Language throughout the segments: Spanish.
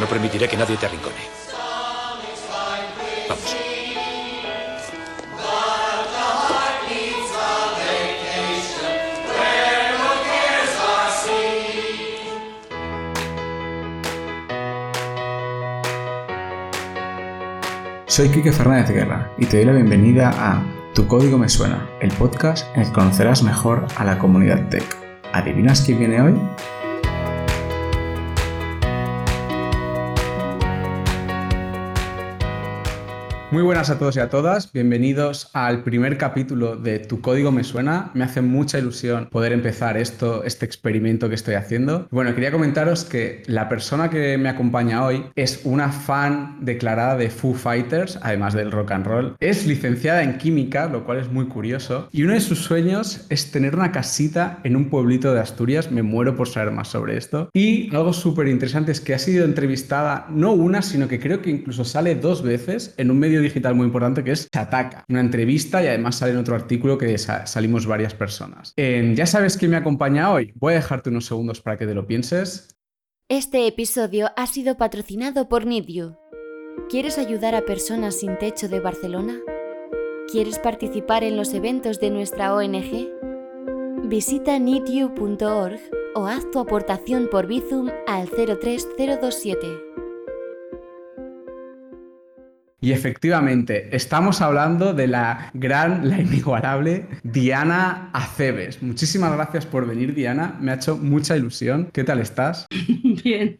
No permitiré que nadie te arrincone. Vamos. Soy Quique Fernández Guerra y te doy la bienvenida a Tu Código Me Suena, el podcast en el que conocerás mejor a la comunidad tech. ¿Adivinas quién viene hoy? Muy buenas a todos y a todas, bienvenidos al primer capítulo de Tu Código Me Suena. Me hace mucha ilusión poder empezar esto, este experimento que estoy haciendo. Bueno, quería comentaros que la persona que me acompaña hoy es una fan declarada de Foo Fighters, además del rock and roll. Es licenciada en química, lo cual es muy curioso, y uno de sus sueños es tener una casita en un pueblito de Asturias. Me muero por saber más sobre esto. Y algo súper interesante es que ha sido entrevistada no una, sino que creo que incluso sale dos veces en un medio digital muy importante que es Chataca, una entrevista y además sale en otro artículo que salimos varias personas. ya sabes quién me acompaña hoy. Voy a dejarte unos segundos para que te lo pienses. Este episodio ha sido patrocinado por Nidiu. ¿Quieres ayudar a personas sin techo de Barcelona? ¿Quieres participar en los eventos de nuestra ONG? Visita nidiu.org o haz tu aportación por Bizum al 03027. Y efectivamente, estamos hablando de la gran, la inigualable Diana Aceves. Muchísimas gracias por venir, Diana. Me ha hecho mucha ilusión. ¿Qué tal estás? Bien.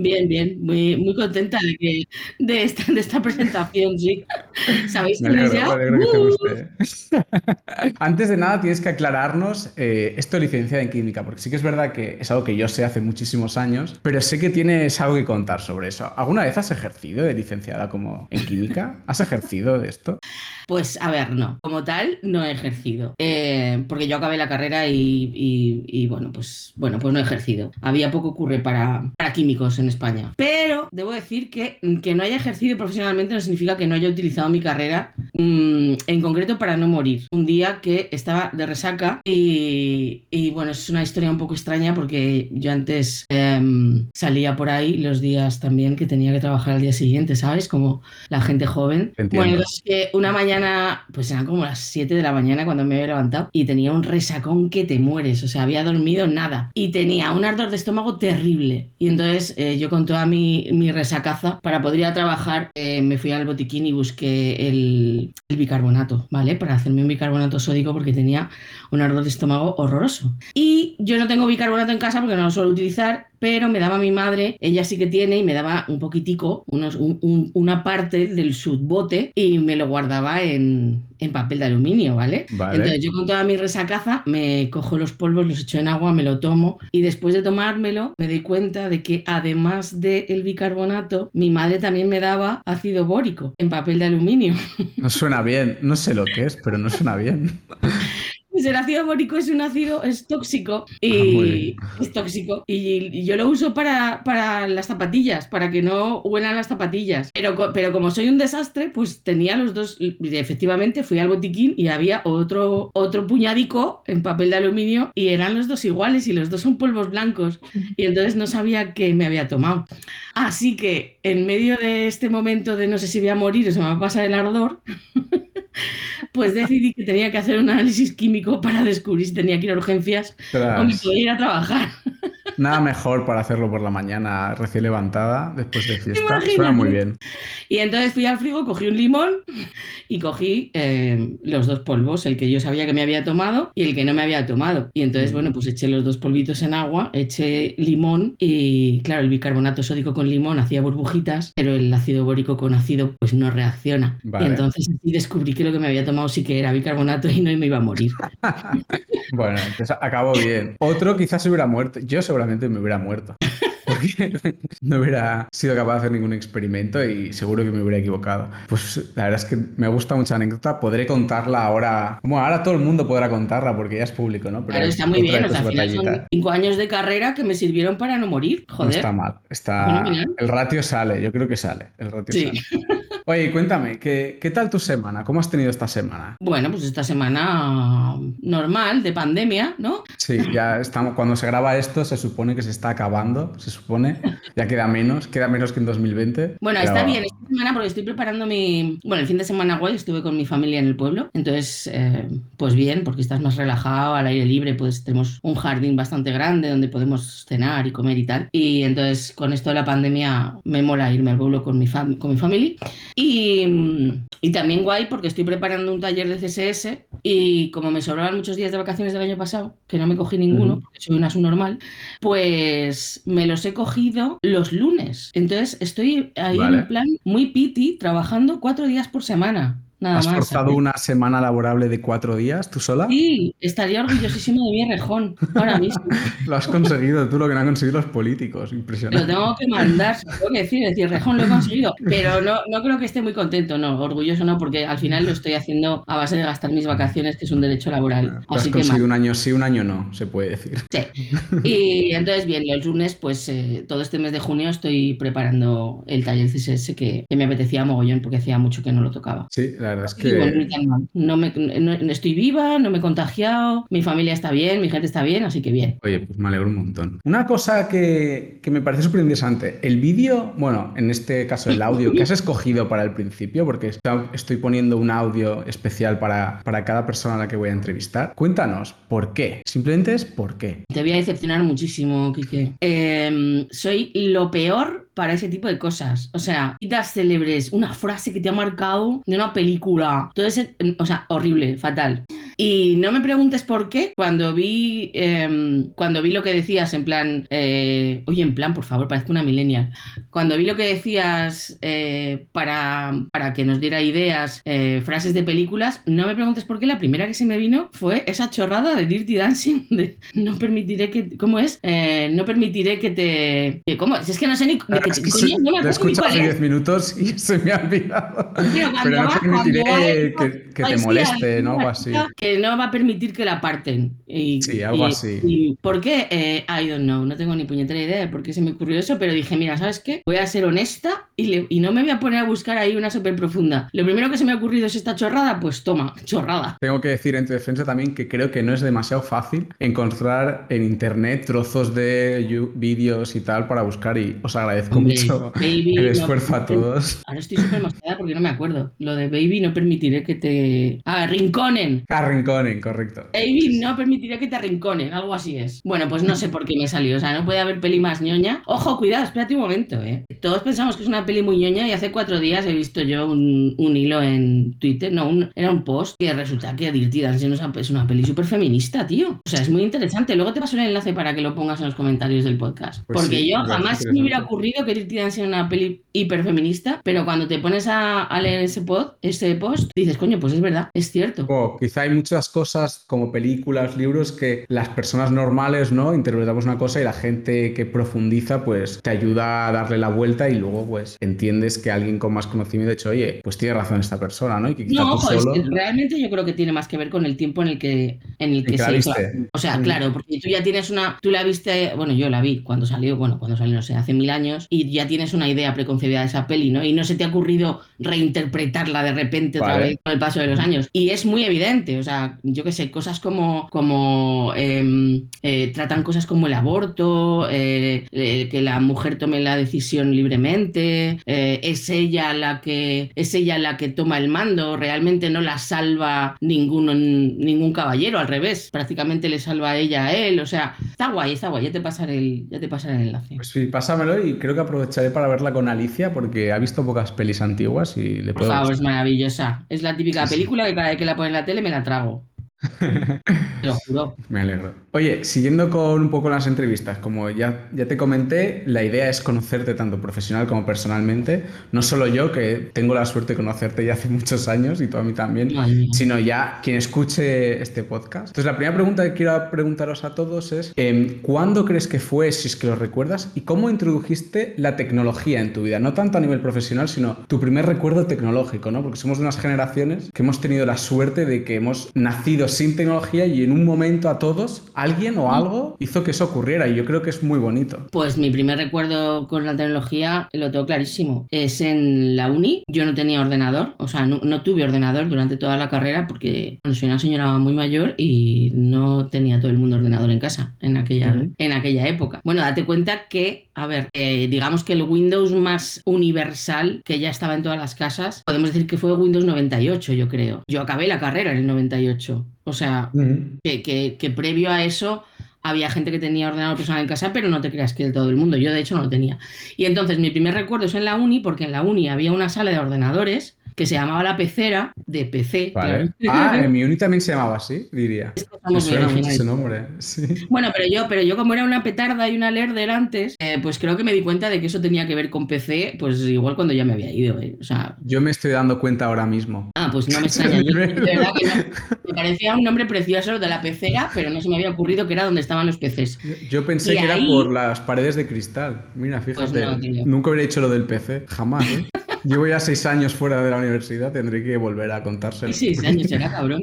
Bien, bien, muy, muy contenta de, que, de, esta, de esta presentación, sí. ¿Sabéis que ¡Uh! Antes de nada, tienes que aclararnos eh, esto de licenciada en química, porque sí que es verdad que es algo que yo sé hace muchísimos años, pero sé que tienes algo que contar sobre eso. ¿Alguna vez has ejercido de licenciada como en química? ¿Has ejercido de esto? Pues a ver, no, como tal no he ejercido, eh, porque yo acabé la carrera y, bueno, pues bueno, pues no he ejercido. Había poco ocurre para, para químicos en España. Pero debo decir que, que no haya ejercido profesionalmente no significa que no haya utilizado mi carrera mm, en concreto para no morir. Un día que estaba de resaca y, y bueno, es una historia un poco extraña porque yo antes em, salía por ahí los días también que tenía que trabajar al día siguiente, ¿sabes? Como la gente joven. Bueno, es que una mañana, pues eran como las 7 de la mañana cuando me había levantado y tenía un resacón que te mueres, o sea, había dormido nada y tenía un ardor de estómago terrible. Y entonces eh, yo con toda mi, mi resacaza, para poder ir a trabajar, eh, me fui al botiquín y busqué el, el, bicarbonato, ¿vale? Para hacerme un bicarbonato sódico porque tenía un ardor de estómago horroroso. Y yo no tengo bicarbonato en casa porque no lo suelo utilizar, pero me daba mi madre, ella sí que tiene, y me daba un poquitico, unos, una parte del subbote y me lo guardaba en, en papel de aluminio, ¿vale? Entonces yo con toda mi resacaza me cojo los polvos, los echo en agua, me lo tomo y después de tomármelo me doy cuenta de que además del bicarbonato, mi madre también me daba ácido bórico en papel de aluminio. No suena bien, no sé lo que es, pero no suena bien. Pues el ácido bórico es un ácido, es tóxico y ah, es tóxico. Y, yo lo uso para, para, las zapatillas, para que no huelan las zapatillas. Pero, pero como soy un desastre, pues tenía los dos. Y efectivamente fui al botiquín y había otro, otro puñadico en papel de aluminio y eran los dos iguales y los dos son polvos blancos. Y entonces no sabía qué me había tomado. Así que en medio de este momento de no sé si voy a morir o se me va a pasar el ardor. pues decidí que tenía que hacer un análisis químico para descubrir si tenía que ir a urgencias o me podía ir a trabajar. Nada mejor para hacerlo por la mañana recién levantada, después de fiesta. Suena muy bien. Y entonces fui al frigo, cogí un limón y cogí eh, los dos polvos, el que yo sabía que me había tomado y el que no me había tomado. Y entonces, mm. bueno, pues eché los dos polvitos en agua, eché limón y, claro, el bicarbonato sódico con limón hacía burbujitas, pero el ácido bórico con ácido pues no reacciona. Y entonces así descubrí que lo que me había tomado sí que era bicarbonato y no me iba a morir. bueno, entonces acabó bien. Otro quizás se hubiera muerto. Yo seguramente me hubiera muerto. Porque no hubiera sido capaz de hacer ningún experimento y seguro que me hubiera equivocado. Pues la verdad es que me gusta mucho la anécdota. Podré contarla ahora. Como ahora todo el mundo podrá contarla porque ya es público, ¿no? Pero está muy bien. O sea, son cinco años de carrera que me sirvieron para no morir. Joder. No está mal. Está... El ratio sale. Yo creo que sale. El ratio sí. sale. Oye, cuéntame, ¿qué, ¿qué, tal tu semana? ¿Cómo has tenido esta semana? Bueno, pues esta semana normal, de pandemia, ¿no? Sí, ya estamos, cuando se graba esto se supone que se está acabando, se supone, ya queda menos, queda menos que en 2020. Bueno, pero- está bien esta semana porque estoy preparando mi... Bueno, el fin de semana guay, estuve con mi familia en el pueblo, entonces, eh, pues bien, porque estás más relajado, al aire libre, pues tenemos un jardín bastante grande donde podemos cenar y comer y tal. Y entonces, con esto de la pandemia, me mola irme al pueblo con mi, fam- con mi familia. Y, mm, y también guay porque estoy preparando un taller de CSS y como me sobraban muchos días de vacaciones del año pasado, que no me cogí ninguno, porque soy una subnormal, pues me los he cogido los lunes. Entonces estoy ahí en un plan muy piti, trabajando cuatro días por semana. Nada ¿Has más. forzado ¿sabes? una semana laborable de cuatro días tú sola? Sí, estaría orgullosísimo de mi rejón ahora mismo. Lo has conseguido tú, lo que no han conseguido los políticos. Lo Impresionante. tengo que mandar, lo tengo que decir, decir, Rejón, lo he conseguido. Pero no, no creo que esté muy contento, no, orgulloso no, porque al final lo estoy haciendo a base de gastar mis vacaciones, que es un derecho laboral. Lo has Así conseguido un año sí, un año no, se puede decir. Sí. Y entonces, bien, los lunes, pues eh, todo este mes de junio estoy preparando el taller CSS que, que me apetecía mogollón porque hacía mucho que no lo tocaba. Sí, la verdad es bueno, que. No me, no- no estoy viva, no me he contagiado, mi familia está bien, mi gente está bien, así que bien. Oye, pues me alegro un montón. Una cosa que, que me parece súper interesante, el vídeo, bueno, en este caso el audio que has escogido para el principio, porque está- estoy poniendo un audio especial para, para cada persona a la que voy a entrevistar. Cuéntanos, ¿por qué? Simplemente es por qué. Te voy a decepcionar muchísimo, Quique. Em, soy lo peor para ese tipo de cosas. O sea, citas célebres, una frase que te ha marcado de una película. Todo ese, o sea, horrible, fatal. Y no me preguntes por qué. Cuando vi, em, cuando vi lo que decías, en plan, eh, oye, en plan, por favor, parezco una millennial. Cuando vi lo que decías eh, para, para que nos diera ideas, eh, frases de películas, no me preguntes por qué. La primera que se me vino fue esa chorrada de Dirty Dancing. De, no permitiré que. ¿Cómo es? Eh, no permitiré que te. que- ¿Cómo? Es que no sé ni. de Es que no me acuerdo ni escuchado cuál hace es. 10 minutos y se me ha olvidado. Pero no va- permitiré va que, te moleste, ¿no? Algo así. Que no va a permitir que la parten. Y, Sí, algo y- así. y ¿Por qué? Eh, I don't know. No tengo ni puñetera idea de por qué se me ocurrió eso, pero dije, mira, ¿sabes qué? Voy a ser honesta y, le- y no me voy a poner a buscar ahí una súper profunda. Lo primero que se me ha ocurrido es esta chorrada, pues toma, chorrada. Tengo que decir en tu defensa también que creo que no es demasiado fácil encontrar en internet trozos de vídeos y tal para buscar y os agradezco Hombre, mucho baby, el no- esfuerzo a todos. Ahora estoy súper mosqueada porque no me acuerdo. Lo de baby no permitiré que te... Ah, rinconen. Arrinconen, correcto. Baby, no permitiré que te arrinconen, algo así es. Bueno, pues no sé por qué me salió, o sea, no puede haber peli más ñoña. Ojo, cuidado, espérate un momento, ¿eh? Todos pensamos que es una peli muy ñoña y hace cuatro días he visto yo un, un hilo en Twitter, no, un- era un post que resulta que Dirty Dancing es una, es una peli súper feminista, tío. O sea, es muy interesante. Luego te paso el enlace para que lo pongas en los comentarios del podcast. Pues Porque sí, yo jamás me hubiera ocurrido que Dirty Dancing era una peli hiperfeminista, pero cuando te pones a, a leer ese, pod, ese post, dices, coño, pues es verdad, es cierto. Oh, quizá hay muchas cosas como películas, libros que las personas normales, ¿no? Interpretamos una cosa y la gente que profundiza, pues te ayuda a darle la vuelta y luego, pues entiendes que alguien con más conocimiento ha dicho, oye, pues tiene razón esta persona, ¿no? Y que quizá No, ojo, es solo. que realmente yo creo que tiene más que ver con el tiempo en el que, en el ¿En que se hizo. O sea, Mm. claro, porque tú ya tienes una, tú la viste, bueno, yo la vi cuando salió, bueno, cuando salió, no sé, hace mil años, y ya tienes una idea preconcebida de esa peli, ¿no? Y no se te ha ocurrido reinterpretarla de repente otra vez con el paso de los años. Y es muy evidente, o sea, yo qué sé, cosas como, como em, eh, tratan cosas como el aborto, eh, eh, que la mujer tome la decisión libremente, es ella la que es ella la que toma el mando, realmente no la salva ningún, ningún caballero, al revés, prácticamente le salva a ella a él, o sea, está guay, está guay, ya te pasaré el, ya te pasaré el enlace. Pues sí, pásamelo y creo que aprovecharé para verla con Alicia porque ha visto pocas pelis antiguas y le Por puedo favor, es maravillosa. Es la típica Sí, sí. película que cada vez que la ponen en la tele me la เจ้าเดี๋ยวคุณก็แม่เลยครับ Oye, siguiendo con un poco las entrevistas, como ya, ya te comenté, la idea es conocerte tanto profesional como personalmente. No solo yo, que tengo la suerte de conocerte ya hace muchos años y tú a mí también, sino ya quien escuche este podcast. Entonces, la primera pregunta que quiero preguntaros a todos es, em, ¿cuándo crees que fue, si es que lo recuerdas, y cómo introdujiste la tecnología en tu vida? No tanto a nivel profesional, sino tu primer recuerdo tecnológico, ¿no? Porque somos de unas generaciones que hemos tenido la suerte de que hemos nacido sin tecnología y en un momento a todos, alguien o algo hizo que eso ocurriera y yo creo que es muy bonito. Pues mi primer recuerdo con la tecnología lo tengo clarísimo. Es en la uni, yo no tenía ordenador, o sea, no, no tuve ordenador durante toda la carrera porque soy una señora muy mayor y no tenía todo el mundo ordenador en casa en aquella, en aquella época. Bueno, date cuenta que, a ver, eh, digamos que el Windows más universal que ya estaba en todas las casas, podemos decir que fue Windows 98, yo creo. Yo acabé la carrera en el 98. O sea, que, que- que previo a eso había gente que tenía ordenador personal en casa, pero no te creas que de todo el mundo. Yo, de hecho, no lo tenía. Y entonces mi primer recuerdo es en la uni, porque en la uni había una sala de ordenadores que se llamaba la pecera de PC. Vale. claro. Ah, en mi uni también se llamaba así, diría. Me suena mucho ese nombre. Sí. Bueno, pero yo, pero yo como era una petarda y una lerder antes, eh, pues creo que me di cuenta de que eso tenía que ver con PC, pues igual cuando ya me había ido. eh. O sea, Yo me estoy dando cuenta ahora mismo. ah, pues no me extraña. de verdad que no. Me parecía un nombre precioso de la pecera, pero no se me había ocurrido que era donde estaban los PCs. Yo- pensé Y que era por las paredes de cristal. Mira, fíjate, Pues no, tío. nunca hubiera hecho lo del PC, jamás. ¿eh? Llevo ya seis años fuera de la universidad, tendré que volver a contárselo. Sí, sí, era cabrón.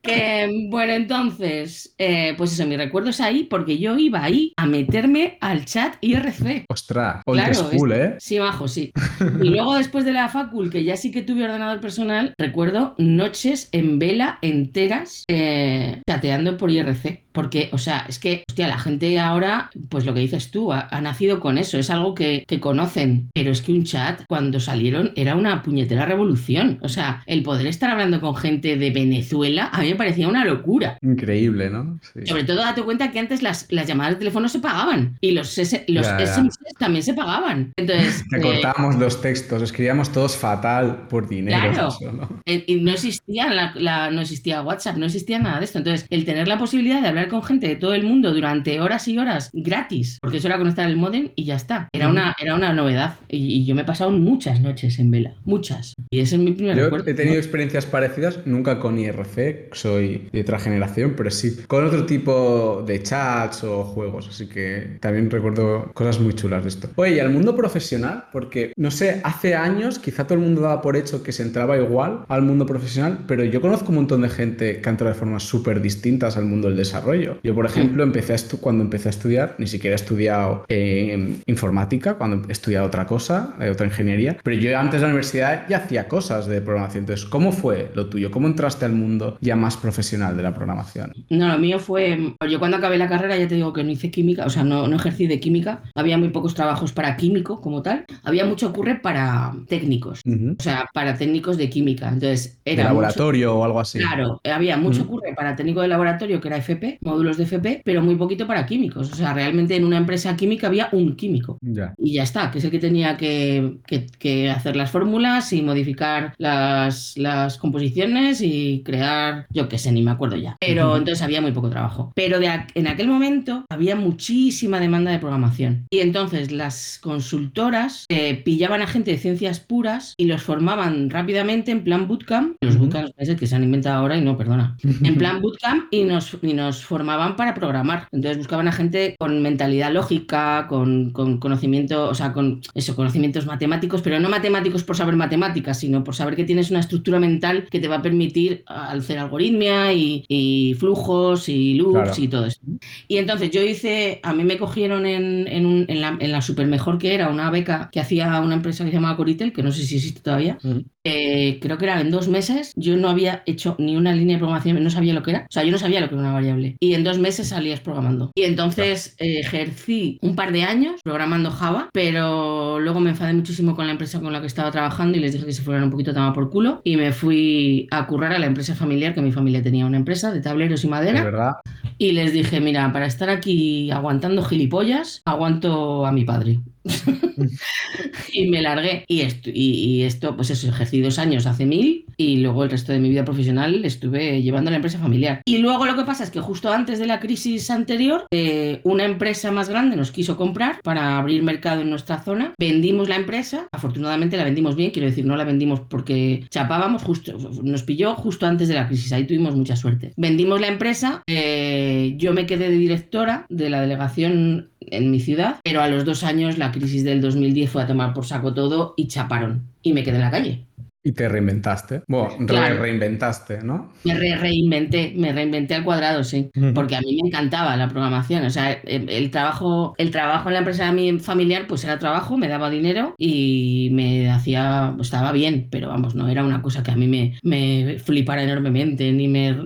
Que, bueno, entonces, eh, pues eso, mi recuerdo es ahí porque yo iba ahí a meterme al chat IRC. Ostras, old Claro, school, es- ¿eh? Sí, bajo, sí. Y luego después de la facul, que ya sí que tuve ordenador personal, recuerdo noches en vela enteras eh, chateando por IRC. Porque, o sea, es que, hostia, la gente ahora, pues lo que dices tú, ha, ha nacido con eso, es algo que, que conocen. Pero es que un chat, cuando salieron, era una puñetera revolución. O sea, el poder estar hablando con gente de Venezuela, a mí me parecía una locura. Increíble, ¿no? Sí. Sobre todo date cuenta que antes las, las llamadas de teléfono se pagaban y los, S- los Ya, ya. SMS también se pagaban. Entonces, Que eh, los textos, escribíamos todos fatal por dinero. Claro. eso, ¿no? eh, y no existía la, la- no existía WhatsApp, no existía nada de esto. Entonces, el tener la posibilidad de hablar con gente de todo el mundo durante horas y horas gratis, porque eso era conectar el modem y ya está. Era una, era una novedad. Y, y yo me he pasado muchas noches en vela, muchas. Y ese es mi primer Yo recuerdo. he tenido experiencias parecidas, nunca con IRC, soy de otra generación, pero sí con otro tipo de chats o juegos, así que también recuerdo cosas muy chulas de esto. Oye, y al mundo profesional, porque no sé, hace años quizá todo el mundo daba por hecho que se entraba igual al mundo profesional, pero yo conozco un montón de gente que ha entrado de formas súper distintas al mundo del desarrollo. Yo, por ejemplo, empecé a estu- cuando empecé a estudiar, ni siquiera he estudiado eh, informática, cuando he estudiado otra cosa, eh, otra ingeniería, pero yo antes de la universidad ya hacía cosas de programación. Entonces, ¿cómo fue lo tuyo? ¿Cómo entraste al mundo ya más profesional de la programación? No, lo mío fue. Yo cuando acabé la carrera ya te digo que no hice química, o sea, no, no ejercí de química. Había muy pocos trabajos para químico como tal. Había mucho ocurre para técnicos, o sea, para técnicos de química. Entonces, ¿De era. mucho- laboratorio o algo así? Claro, había mucho ocurre para técnico de laboratorio, que era FP, módulos de FP, pero muy poquito para químicos. O sea, realmente en una empresa química había un químico. Ya. Y ya está, que es el que tenía que, que- que hacer las fórmulas y modificar las, las composiciones y crear, yo qué sé, ni me acuerdo ya. Pero Ujú. entonces había muy poco trabajo. Pero de, en aquel momento había muchísima demanda de programación. Y entonces las consultoras eh, pillaban a gente de ciencias puras y los formaban rápidamente en plan bootcamp. Los Ujú. bootcamps es que se han inventado ahora y no, perdona en plan bootcamp y nos, y nos formaban para programar. Entonces buscaban a gente con mentalidad lógica, con, con conocimiento, o sea, con eso, conocimientos matemáticos, pero no matemáticos por saber matemáticas, sino por saber que tienes una estructura mental que te va a permitir hacer algoritmia y, y flujos y loops Claro. y todo eso. Y entonces yo hice, a mí me cogieron en, en, un- en la, en la super mejor que era una beca que hacía una empresa que se llamaba Coritel, que no sé si existe todavía, eh, creo que era en dos meses, yo no había hecho ni una línea de programación, no sabía lo que era. O sea, yo no sabía lo que era una variable. Y en dos meses salías programando. Y entonces eh, ejercí un par de años programando Java, pero luego me enfadé muchísimo con la empresa con la que estaba trabajando y les dije que se fueran un poquito tama por culo. Y me fui a currar a la empresa familiar, que mi familia tenía una empresa de tableros y De madera. verdad. Y les dije, mira, para estar aquí aguantando gilipollas, aguanto a mi padre. y me largué. Y esto, y, esto, pues eso, ejercí dos años hace mil y luego el resto de mi vida profesional estuve llevando la empresa familiar. Y luego lo que pasa es que justo antes de la crisis anterior, eh, una empresa más grande nos quiso comprar para abrir mercado en nuestra zona. Vendimos la empresa, afortunadamente la vendimos bien, quiero decir, no la vendimos porque chapábamos, justo, nos pilló justo antes de la crisis, ahí tuvimos mucha suerte. Vendimos la empresa, eh, yo me quedé de directora de la delegación en mi ciudad, pero a los dos años la crisis del 2010 fue a tomar por saco todo y chaparon y me quedé en la calle. Y te reinventaste. Bueno, Claro. reinventaste, ¿no? Me re- reinventé, me reinventé al cuadrado, sí, porque a mí me encantaba la programación, o sea, el, el trabajo, el trabajo en la empresa de mi familiar, pues era trabajo, me daba dinero y me hacía, estaba bien, pero vamos, no era una cosa que a mí me, me flipara enormemente, ni me,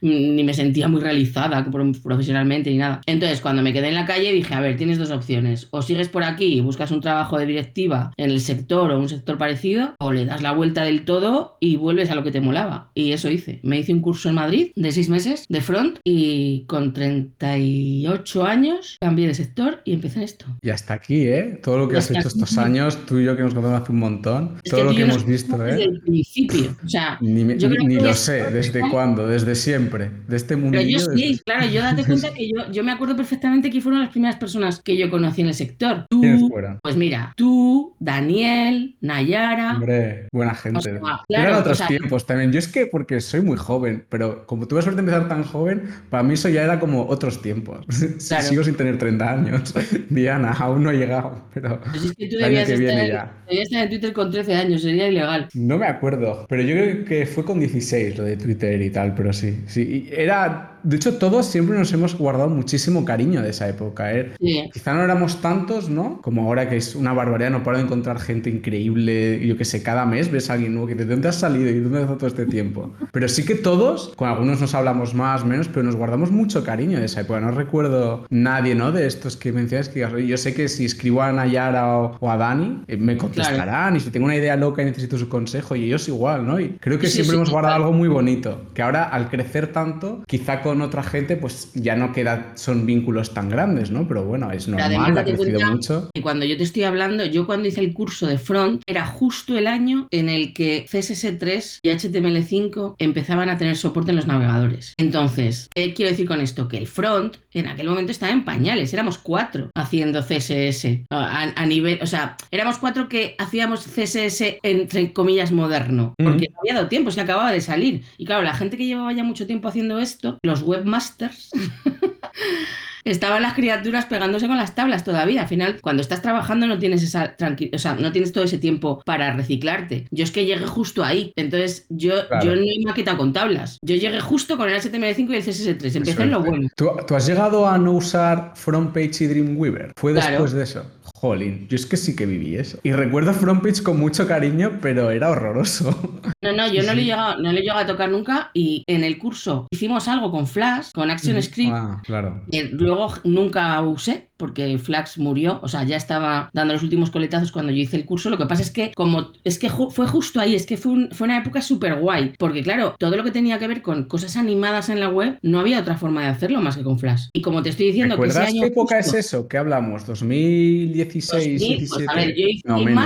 ni me sentía muy realizada pro- profesionalmente ni nada. Entonces, cuando me quedé en la calle, dije, a ver, tienes dos opciones, o sigues por aquí y buscas un trabajo de directiva en el sector o un sector parecido, o le das la vuelta del todo y vuelves a lo que te molaba. Y eso hice. Me hice un curso en Madrid de seis meses de front y con 38 años cambié de sector y empecé en esto. Y hasta aquí, ¿eh? Todo lo que has hecho estos años, tú y yo que nos conocemos hace un montón, Es todo que lo que hemos visto, ¿eh? Desde el principio. O sea, Ni, me- yo creo ni que lo es- sé, ¿desde cuándo? Desde siempre. De este Pero mundillo. yo sí, desde- claro, yo date cuenta que yo, yo me acuerdo perfectamente que fueron las primeras personas que yo conocí en el sector. Tú, ¿Quiénes fueron? pues mira, tú, Daniel, Nayara. Hombre, buena gente. O sea, Eran otros o sea- tiempos también. Yo es que porque soy muy joven, pero como tuve suerte de empezar tan joven, para mí eso ya era como otros tiempos. Claro. Sigo sin tener 30 años. Diana, aún no he llegado, pero Pues es que tú el año viene estar, ya. estar en Twitter con 13 años, sería ilegal. No me acuerdo, pero yo creo que fue con 16 lo de Twitter y tal, pero sí. sí. Era, de hecho, todos siempre nos hemos guardado muchísimo cariño de esa época. ¿eh? Sí. Quizá no éramos tantos, ¿no? Como ahora que es una barbaridad, no paro de encontrar gente increíble. Yo que sé, cada mes ves a alguien nuevo que de dónde has salido y dónde has estado todo este tiempo. Pero sí que todos, con algunos nos hablamos más, menos, pero nos guardamos mucho cariño de esa época. No recuerdo nadie, ¿no? De estos que mencionas que digas, "Oye, yo sé que si escribo a Nayara o, o a Dani, eh, me contestarán. Y si tengo una idea loca y necesito su consejo, y ellos igual, ¿no? Y creo que Sí, siempre sí, hemos guardado total. algo muy bonito. Que ahora, al crecer tanto, quizá con otra gente, pues ya no queda, son vínculos tan grandes, ¿no? Pero bueno, es normal, ha crecido cuenta mucho. que cuando yo te estoy hablando, yo cuando hice el curso de front, era justo el año en el que CSS3 y HTML5 empezaban a tener soporte en los navegadores. Entonces, ¿qué quiero decir con esto? Que el front en aquel momento estaba en pañales, éramos cuatro haciendo CSS a, a nivel, o sea, éramos cuatro que hacíamos CSS entre comillas moderno, porque no había dado tiempo, que acababa de salir. Y claro, la gente que llevaba ya mucho tiempo haciendo esto, los webmasters, Estaban las criaturas pegándose con las tablas todavía. Al final, cuando estás trabajando no tienes esa tranqui- o sea, no tienes todo ese tiempo para reciclarte. Yo es que llegué justo ahí. Entonces, yo, Claro. yo no he maquetado con tablas. Yo llegué justo con el HTML5 y el CSS3. Empecé en lo bueno. ¿Tú, tú has llegado a no usar FrontPage y Dreamweaver? ¿Fue Claro. después de eso? Jolín, yo es que sí que viví eso. Y recuerdo FrontPage con mucho cariño, pero era horroroso. No, no, yo no, le he llegado, no le he llegado a tocar nunca. Y en el curso hicimos algo con Flash, con Action Script. Ah, claro. que luego nunca usé porque Flax murió, o sea, ya estaba dando los últimos coletazos cuando yo hice el curso. Lo que pasa es que como es que ju- fue justo ahí, es que fue, un- fue una época súper guay, porque claro, todo lo que tenía que ver con cosas animadas en la web, no había otra forma de hacerlo más que con Flash. Y como te estoy diciendo que ese ¿Recuerdas año qué época justo- es eso? ¿Qué hablamos? ¿2016, 2000, 17? pues, a ver, yo hice no, el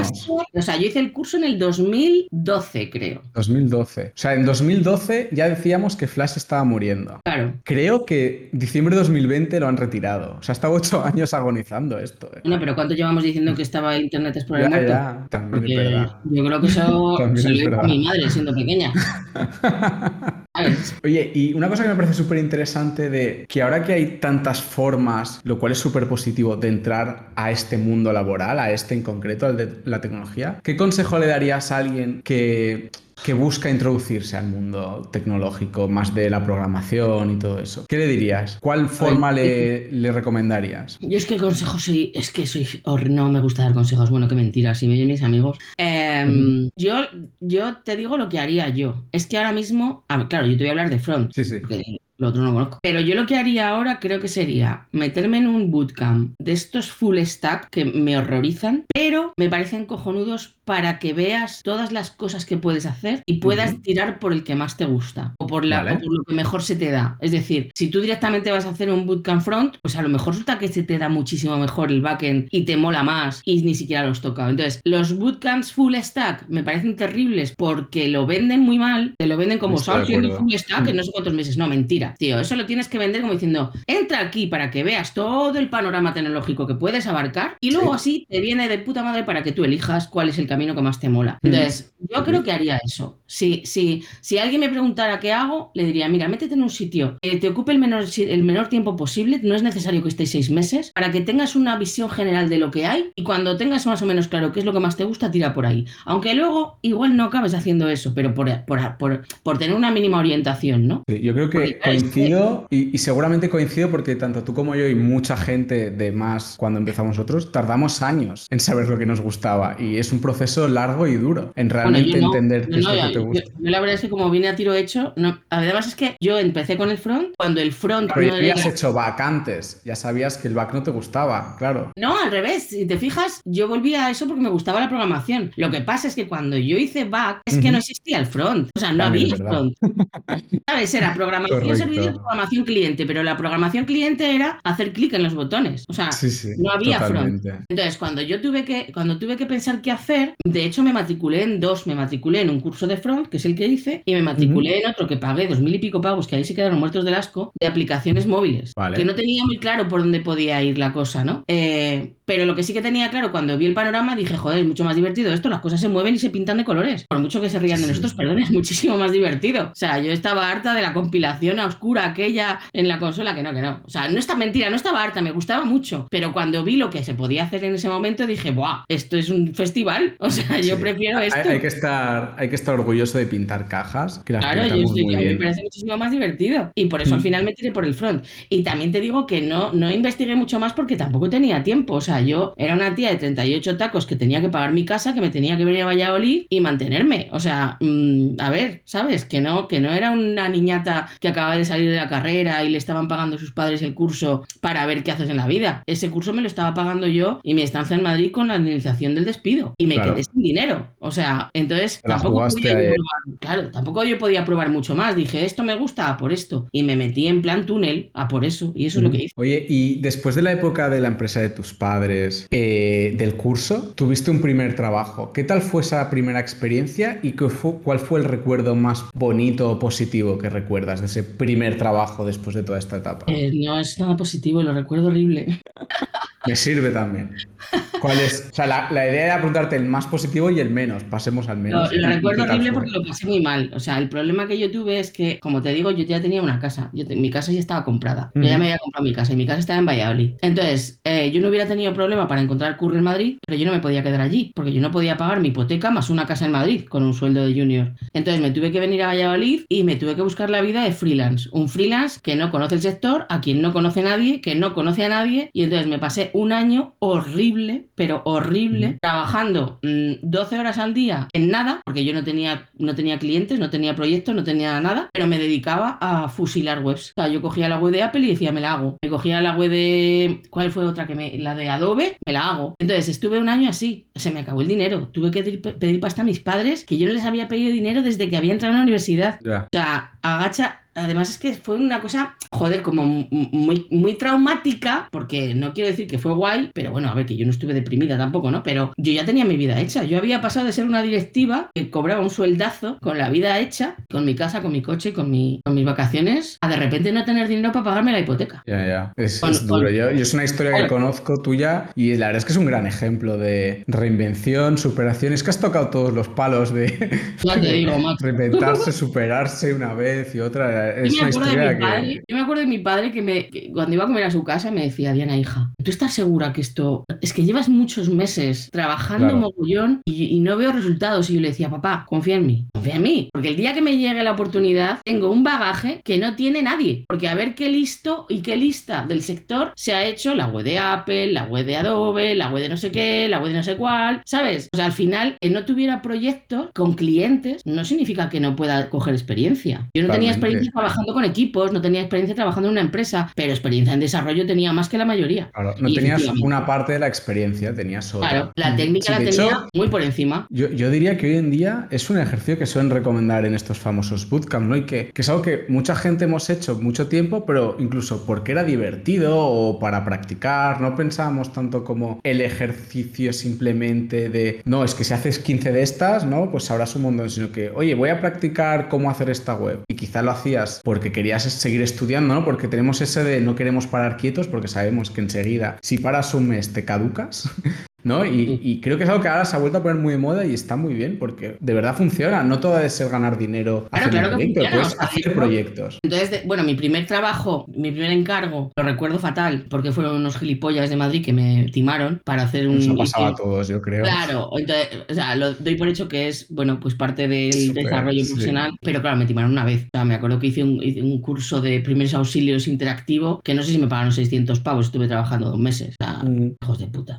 o sea, yo hice el curso en el 2012, creo. 2012. O sea, en 2012 ya decíamos que Flash estaba muriendo. Claro. Creo que diciembre de 2020 lo han retirado. O sea, ha estado ocho años agonizando esto. ¿eh? Bueno, pero ¿cuánto llevamos diciendo que estaba Internet Explorer Ya, muerto? ya, también Porque es verdad. yo creo que eso se lo dijo a mi madre siendo pequeña. Oye, y una cosa que me parece súper interesante de que ahora que hay tantas formas, lo cual es súper positivo, de entrar a este mundo laboral, a este en concreto, al de la tecnología, ¿qué consejo le darías a alguien que, que busca introducirse al mundo tecnológico, más de la programación y todo eso? ¿Qué le dirías? ¿Cuál forma le, le recomendarías? Yo es que consejos soy, es que soy, no me gusta dar consejos, bueno, qué mentira, si me oyen mis amigos. Em, yo, yo te digo lo que haría yo. Es que ahora mismo, ah, claro, yo te voy a hablar de front, Sí, sí. porque lo otro no conozco. Pero yo lo que haría ahora creo que sería meterme en un bootcamp de estos full stack que me horrorizan, pero me parecen cojonudos para que veas todas las cosas que puedes hacer y puedas tirar por el que más te gusta o por, la, Vale. o por lo que mejor se te da. Es decir, si tú directamente vas a hacer un bootcamp front, pues a lo mejor resulta que se te da muchísimo mejor el backend y te mola más y ni siquiera los toca. Entonces, los bootcamps full stack me parecen terribles porque lo venden muy mal, te lo venden como Estoy de "Estás haciendo acuerdo. full stack en no sé cuántos meses. No, mentira. Tío, eso lo tienes que vender como diciendo, entra aquí para que veas todo el panorama tecnológico que puedes abarcar y luego así te viene de puta madre para que tú elijas cuál es el camino que más te mola. Entonces, yo creo que haría eso. Si, si, si alguien me preguntara qué hago, le diría, mira, métete en un sitio que te ocupe el menor, el menor tiempo posible, no es necesario que estéis seis meses, para que tengas una visión general de lo que hay y cuando tengas más o menos claro qué es lo que más te gusta, tira por ahí. Aunque luego igual no acabes haciendo eso, pero por, por, por, por tener una mínima orientación, ¿no? Sí, yo creo que coincido y, y, seguramente coincido porque tanto tú como yo y mucha gente de más cuando empezamos nosotros tardamos años en saber lo que nos gustaba y es un proceso largo y duro en realmente bueno, no, entender qué no, es lo que te gusta. Yo, yo, la verdad es que como vine a tiro hecho, no, además es que yo empecé con el front cuando el front Pero no ya habías hecho back antes, ya sabías que el back no te gustaba, claro. No, al revés, si te fijas, yo volví a eso porque me gustaba la programación. Lo que pasa es que cuando yo hice back, es que no existía el front. O sea, no También había front. ¿Sabes? Era programación Y programación cliente, pero la programación cliente era hacer clic en los botones. O sea, Sí, sí. no había front. Entonces, cuando yo tuve que, cuando tuve que pensar qué hacer, de hecho me matriculé en dos, me matriculé en un curso de front, que es el que hice, y me matriculé en otro que pagué dos mil y pico pavos, que ahí se quedaron muertos del asco, de aplicaciones móviles. Vale. Que no tenía muy claro por dónde podía ir la cosa, ¿no? Eh, pero lo que sí que tenía claro, cuando vi el panorama, dije, joder, es mucho más divertido esto, las cosas se mueven y se pintan de colores. Por mucho que se rían de nosotros, perdón, es muchísimo más divertido. O sea, yo estaba harta de la compilación a oscura aquella en la consola, que no, que no. O sea, no está mentira, no estaba harta, me gustaba mucho. Pero cuando vi lo que se podía hacer en ese momento, dije, ¡buah! Esto es un festival. O sea, yo Sí. prefiero esto. Hay, que estar, hay que estar orgulloso de pintar cajas, que las Claro, yo, estoy- muy me parece muchísimo más divertido. Y por eso al Mm. final me tiré por el front. Y también te digo que no, no investigué mucho más porque tampoco tenía tiempo. O sea, yo era una tía de 38 tacos que tenía que pagar mi casa, que me tenía que venir a Valladolid y mantenerme. O sea, mm, a ver, ¿sabes? Que no, que no era una niñata que acababa de salir de la carrera y le estaban pagando sus padres el curso para ver qué haces en la vida. Ese curso me lo estaba pagando yo y mi estancia en Madrid con la indemnización del despido. Y me Claro. quedé sin dinero. O sea, entonces tampoco jugaste podía probar- claro, tampoco yo podía probar mucho más. Dije, esto me gusta, a por esto. Y me metí en plan túnel, a por eso. Y eso es lo que hice. Oye, y después de la época de la empresa de tus padres, eh, del curso, tuviste un primer trabajo. ¿Qué tal fue esa primera experiencia y qué fue- cuál fue el recuerdo más bonito o positivo que recuerdas de ese primer trabajo después de toda esta etapa? Eh, no es nada positivo, lo recuerdo horrible. Me sirve también. ¿Cuál es? O sea, la, la idea era preguntarte el más positivo y el menos. Pasemos al menos. lo ¿Y recuerdo tal horrible porque lo pasé muy mal. O sea, el problema que yo tuve es que, como te digo, yo ya tenía una casa. Yo te- mi casa ya estaba comprada. Yo ya me había comprado mi casa y mi casa estaba en Valladolid. Entonces, eh, yo no hubiera tenido problema para encontrar curro en Madrid, pero yo no me podía quedar allí porque yo no podía pagar mi hipoteca más una casa en Madrid con un sueldo de junior. Entonces, me tuve que venir a Valladolid y me tuve que buscar la vida de freelance. Un freelance que no conoce el sector, a quien no conoce nadie, que no conoce a nadie. Y entonces me pasé un año horrible, pero horrible, trabajando mm, 12 horas al día en nada, porque yo no tenía, no tenía clientes, no tenía proyectos, no tenía nada, pero me dedicaba a fusilar webs. O sea, yo cogía la web de Apple y decía, me la hago. Me cogía la web de... ¿Cuál fue otra que me... La de Adobe, me la hago. Entonces estuve un año así, se me acabó el dinero. Tuve que pedir, pasta a mis padres, que yo no les había pedido dinero desde que había entrado a la universidad. O sea, agacha. Además es que fue una cosa, joder, como muy, muy traumática, porque no quiero decir que fue guay, pero bueno, a ver, que yo no estuve deprimida tampoco, ¿no? Pero yo ya tenía mi vida hecha. Yo había pasado de ser una directiva que cobraba un sueldazo con la vida hecha, con mi casa, con mi coche, con, mi, con mis vacaciones, a de repente no tener dinero para pagarme la hipoteca. Ya, ya. Es, Con- es duro. con- Yo, yo es una historia que conozco tuya y la verdad es que es un gran ejemplo de reinvención, superación. Es que has tocado todos los palos de Ya te digo, macho. reinventarse, superarse una vez y otra. Yo Es me, acuerdo de mi padre, que. yo me acuerdo de mi padre que, me, que cuando iba a comer a su casa me decía, Diana, hija, ¿tú estás segura que esto... Es que llevas muchos meses trabajando Claro. mogollón y, y no veo resultados. Y yo le decía, papá, confía en mí, confía en mí. Porque el día que me llegue la oportunidad, tengo un bagaje que no tiene nadie. Porque a ver qué listo y qué lista del sector se ha hecho la web de Apple, la web de Adobe, la web de no sé qué, la web de no sé cuál, ¿sabes? O sea, al final, que no tuviera proyectos con clientes no significa que no pueda coger experiencia. Yo no tenía experiencia trabajando con equipos, no tenía experiencia trabajando en una empresa, pero experiencia en desarrollo tenía más que la mayoría. Claro, no Y tenías una parte de la experiencia, tenías otra. Claro, la técnica Sí, la tenía hecho, muy por encima. Yo, yo diría que hoy en día es un ejercicio que suelen recomendar en estos famosos bootcamp, ¿no? Y que, que es algo que mucha gente hemos hecho mucho tiempo, pero incluso porque era divertido o para practicar, no pensábamos tanto como el ejercicio simplemente de, no, es que si haces 15 de estas, ¿no? Pues sabrás un montón, sino que, oye, voy a practicar cómo hacer esta web. Y quizá lo hacías porque querías seguir estudiando, ¿no? Porque tenemos ese de no queremos parar quietos porque sabemos que enseguida, si paras un mes, te caducas. ¿No? Y, creo que es algo que ahora se ha vuelto a poner muy de moda y está muy bien porque de verdad funciona. No todo debe ser ganar dinero claro, claro puedes hacer proyectos. Entonces, bueno, mi primer trabajo, mi primer encargo, lo recuerdo fatal porque fueron unos gilipollas de Madrid que me timaron para hacer un... Eso pasaba a todos, yo creo. Claro, entonces, o sea, lo doy por hecho que es, bueno, pues parte del desarrollo profesional, pero claro, me timaron una vez. O sea, me acuerdo que hice un, hice un, curso de primeros auxilios interactivo que no sé si me pagaron 600 pavos, estuve trabajando dos meses. O sea, mm. hijos de puta.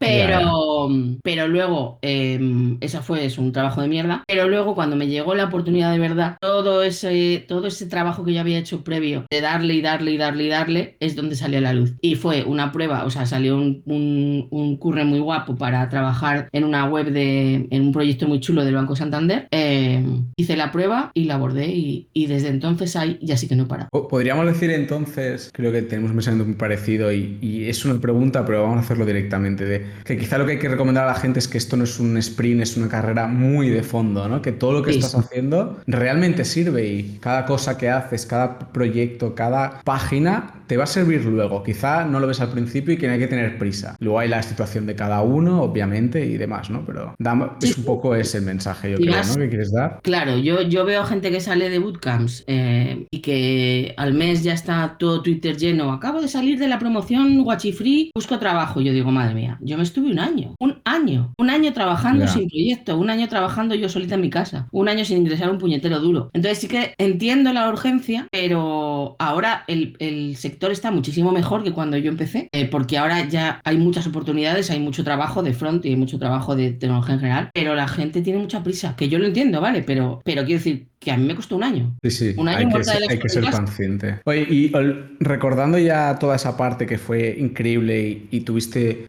Pero, pero luego, eh, esa fue es un trabajo de mierda. Pero luego, cuando me llegó la oportunidad de verdad, todo ese, todo ese trabajo que yo había hecho previo de darle y darle y darle y darle, es donde salió la luz. Y fue una prueba, o sea, salió un, un, un curre muy guapo para trabajar en una web de, en un proyecto muy chulo del Banco Santander. Eh, hice la prueba y la abordé y, y, desde entonces ahí ya sí que no para. Podríamos decir entonces, creo que tenemos un pensamiento muy parecido y, y es una pregunta, pero vamos a hacerlo directamente de que quizá lo que hay que recomendar a la gente es que esto no es un sprint, es una carrera muy de fondo, ¿no? Que todo lo que estás haciendo realmente sirve y cada cosa que haces, cada proyecto, cada página te va a servir luego. Quizá no lo ves al principio y que no hay que tener prisa. Luego hay la situación de cada uno, obviamente, y demás, ¿no? Pero es un poco ese mensaje, yo creo, ¿no? Que quieres dar. Claro, yo, yo veo gente que sale de bootcamps eh, y que al mes ya está todo Twitter lleno. Acabo de salir de la promoción Free, busco trabajo. Yo digo, madre mía, yo me estuve un año, un año, un año trabajando sin proyecto, un año trabajando yo solita en mi casa, un año sin ingresar un puñetero duro. Entonces sí que entiendo la urgencia, pero ahora el, el sector está muchísimo mejor que cuando yo empecé, eh, porque ahora ya hay muchas oportunidades, hay mucho trabajo de front y hay mucho trabajo de tecnología en general, pero la gente tiene mucha prisa, que yo lo entiendo, ¿vale? Pero, pero quiero decir, que a mí me costó un año. Sí, sí, un año hay, que ser, hay que ser, consciente. Oye, y recordando ya toda esa parte que fue increíble y, tuviste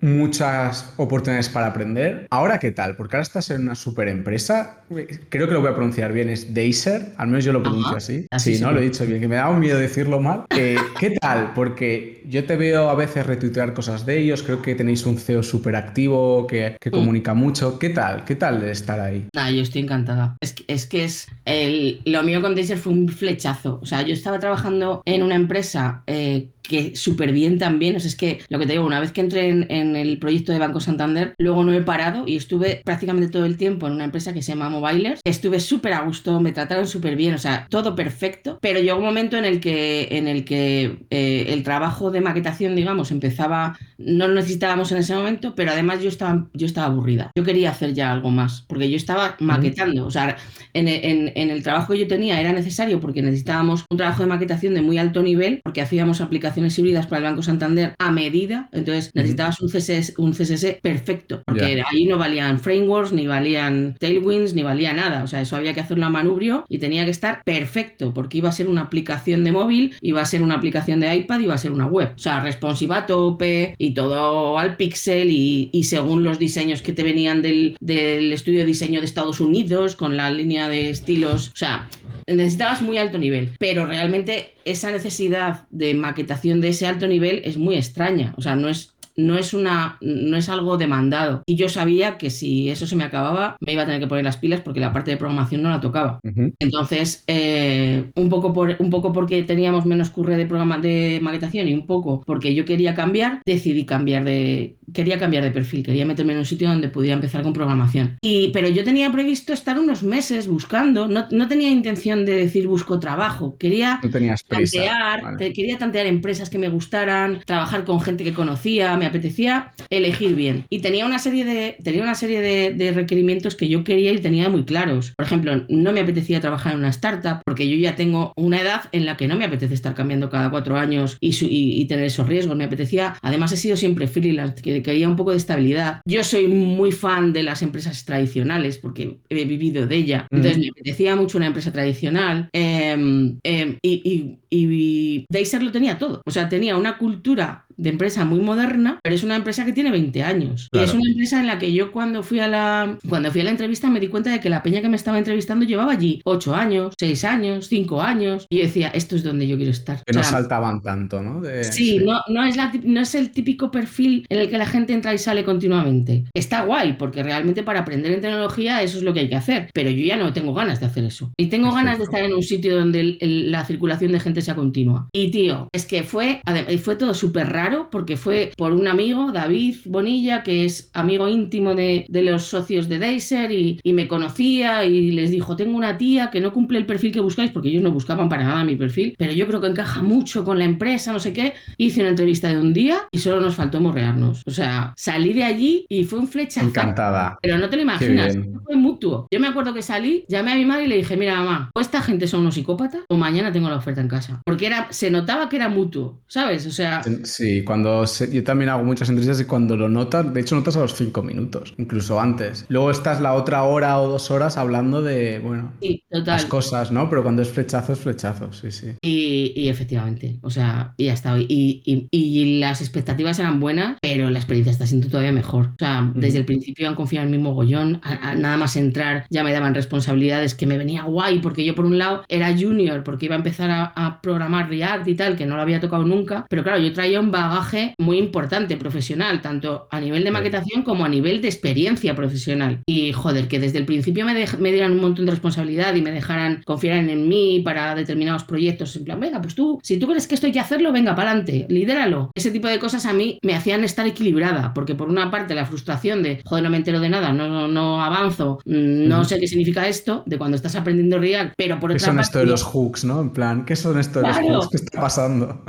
muchas oportunidades para aprender, ¿ahora qué tal? Porque ahora estás en una super empresa, creo que lo voy a pronunciar bien, es Deiser, al menos yo lo pronuncio así. Sí, ¿no? Lo he dicho bien, que me da un miedo decirlo mal. Eh, ¿Qué tal? Porque yo te veo a veces retuitear cosas de ellos, creo que tenéis un CEO súper activo, que, que comunica mucho. ¿Qué tal? ¿Qué tal estar ahí? Nah, yo estoy encantada. Es que es, que es el, lo mío con Deezer fue un flechazo. O sea, yo estaba trabajando en una empresa eh, que súper bien también. O sea, es que lo que te digo, una vez que entré en, el proyecto de Banco Santander, luego no he parado y estuve prácticamente todo el tiempo en una empresa que se llama Mobilers. Estuve súper a gusto, me trataron súper bien, o sea, todo perfecto. Pero llegó un momento en el que, en el que eh, el trabajo de maquetación, digamos, empezaba, no lo necesitábamos en ese momento, pero además yo estaba, yo estaba aburrida. Yo quería hacer ya algo más, porque yo estaba maquetando. O sea, en, en el trabajo que yo tenía era necesario porque necesitábamos un trabajo de maquetación de muy alto nivel, porque hacíamos aplicaciones híbridas para el Banco Santander a medida, entonces necesitabas un CSS, un CSS perfecto, porque ahí no valían frameworks, ni valían tailwinds, ni valía nada, o sea, eso había que hacerlo a manubrio y tenía que estar perfecto, porque iba a ser una aplicación de móvil, iba a ser una aplicación de iPad, iba a ser una web, o sea, responsiva a tope y todo al pixel y, y según los diseños que te venían del, del estudio de diseño de Estados Unidos, con la línea de estilos, o sea, necesitabas muy alto nivel, pero realmente esa necesidad de maquetación de ese alto nivel es muy extraña, o sea, no es no es, una, no es algo demandado. Y yo sabía que si eso se me acababa, me iba a tener que poner las pilas porque la parte de programación no la tocaba. Entonces, eh, un, poco por, un poco porque teníamos menos curre de, programa, de maquetación y un poco porque yo quería cambiar, decidí cambiar de, quería cambiar de perfil, quería meterme en un sitio donde pudiera empezar con programación. Y, pero yo tenía previsto estar unos meses buscando, no, no tenía intención de decir busco trabajo, quería tantear, quería tantear empresas que me gustaran, trabajar con gente que conocía, me apetecía elegir bien. Y tenía una serie de, tenía una serie de, requerimientos que yo quería y tenía muy claros. Por ejemplo, no me apetecía trabajar en una startup porque yo ya tengo una edad en la que no me apetece estar cambiando cada cuatro años y, y, tener esos riesgos. Me apetecía, además he sido siempre freelance, que quería un poco de estabilidad. Yo soy muy fan de las empresas tradicionales porque he vivido de ella. Entonces me apetecía mucho una empresa tradicional em, em, y, y, y lo tenía todo. O sea, tenía una cultura de empresa muy moderna, pero es una empresa que tiene 20 años. Y es una empresa en la que yo cuando fui a la cuando fui a la entrevista me di cuenta de que la peña que me estaba entrevistando llevaba allí 8 años, 6 años, 5 años. Y yo decía, esto es donde yo quiero estar. Que no saltaban tanto, ¿no? sí, No, no, es la, no es el típico perfil en el que la gente entra y sale continuamente. Está guay, porque realmente para aprender en tecnología eso es lo que hay que hacer. Pero yo ya no tengo ganas de hacer eso. Y tengo ganas de estar en un sitio donde la circulación de gente sea continua. Y tío, es que fue, fue todo súper raro porque fue por un amigo, David Bonilla, que es amigo íntimo de, los socios de Deiser y, y, me conocía y les dijo, tengo una tía que no cumple el perfil que buscáis porque ellos no buscaban para nada mi perfil, pero yo creo que encaja mucho con la empresa, no sé qué. Hice una entrevista de un día y solo nos faltó morrearnos. O sea, salí de allí y fue un flecha. Encantada. Pero no te lo imaginas, fue mutuo. Yo me acuerdo que salí, llamé a mi madre y le dije, mira mamá, o esta gente son unos psicópatas o mañana tengo la oferta en casa. Porque era, se notaba que era mutuo, ¿sabes? O sea... Sí, cuando yo también hago muchas entrevistas y cuando lo notas, de hecho notas a los cinco minutos, incluso antes. Luego estás la otra hora o dos horas hablando de, bueno, las cosas, ¿no? Pero cuando es flechazo, es flechazo, sí, sí. Y, efectivamente, o sea, y ya está. Y, y, las expectativas eran buenas, pero la experiencia está siendo todavía mejor. O sea, desde el principio han confiado en mi mogollón, nada más entrar ya me daban responsabilidades que me venía guay, porque yo por un lado era junior, porque iba a empezar a, a programar React y tal, que no lo había tocado nunca, pero claro, yo traía un bagaje muy importante profesional, tanto a nivel de maquetación como a nivel de experiencia profesional. Y joder, que desde el principio me, me dieran un montón de responsabilidad y me dejaran confiar en mí para determinados proyectos, en plan, venga, pues tú, si tú crees que esto hay que hacerlo, venga, para adelante, lidéralo. Ese tipo de cosas a mí me hacían estar equilibrada, porque por una parte la frustración de, joder, no me entero de nada, no, no, avanzo, mm, no sé qué significa esto, de cuando estás aprendiendo React, pero por otra ¿Qué son esto de los hooks, no? En plan, ¿qué son esto de los hooks? ¿Qué está pasando?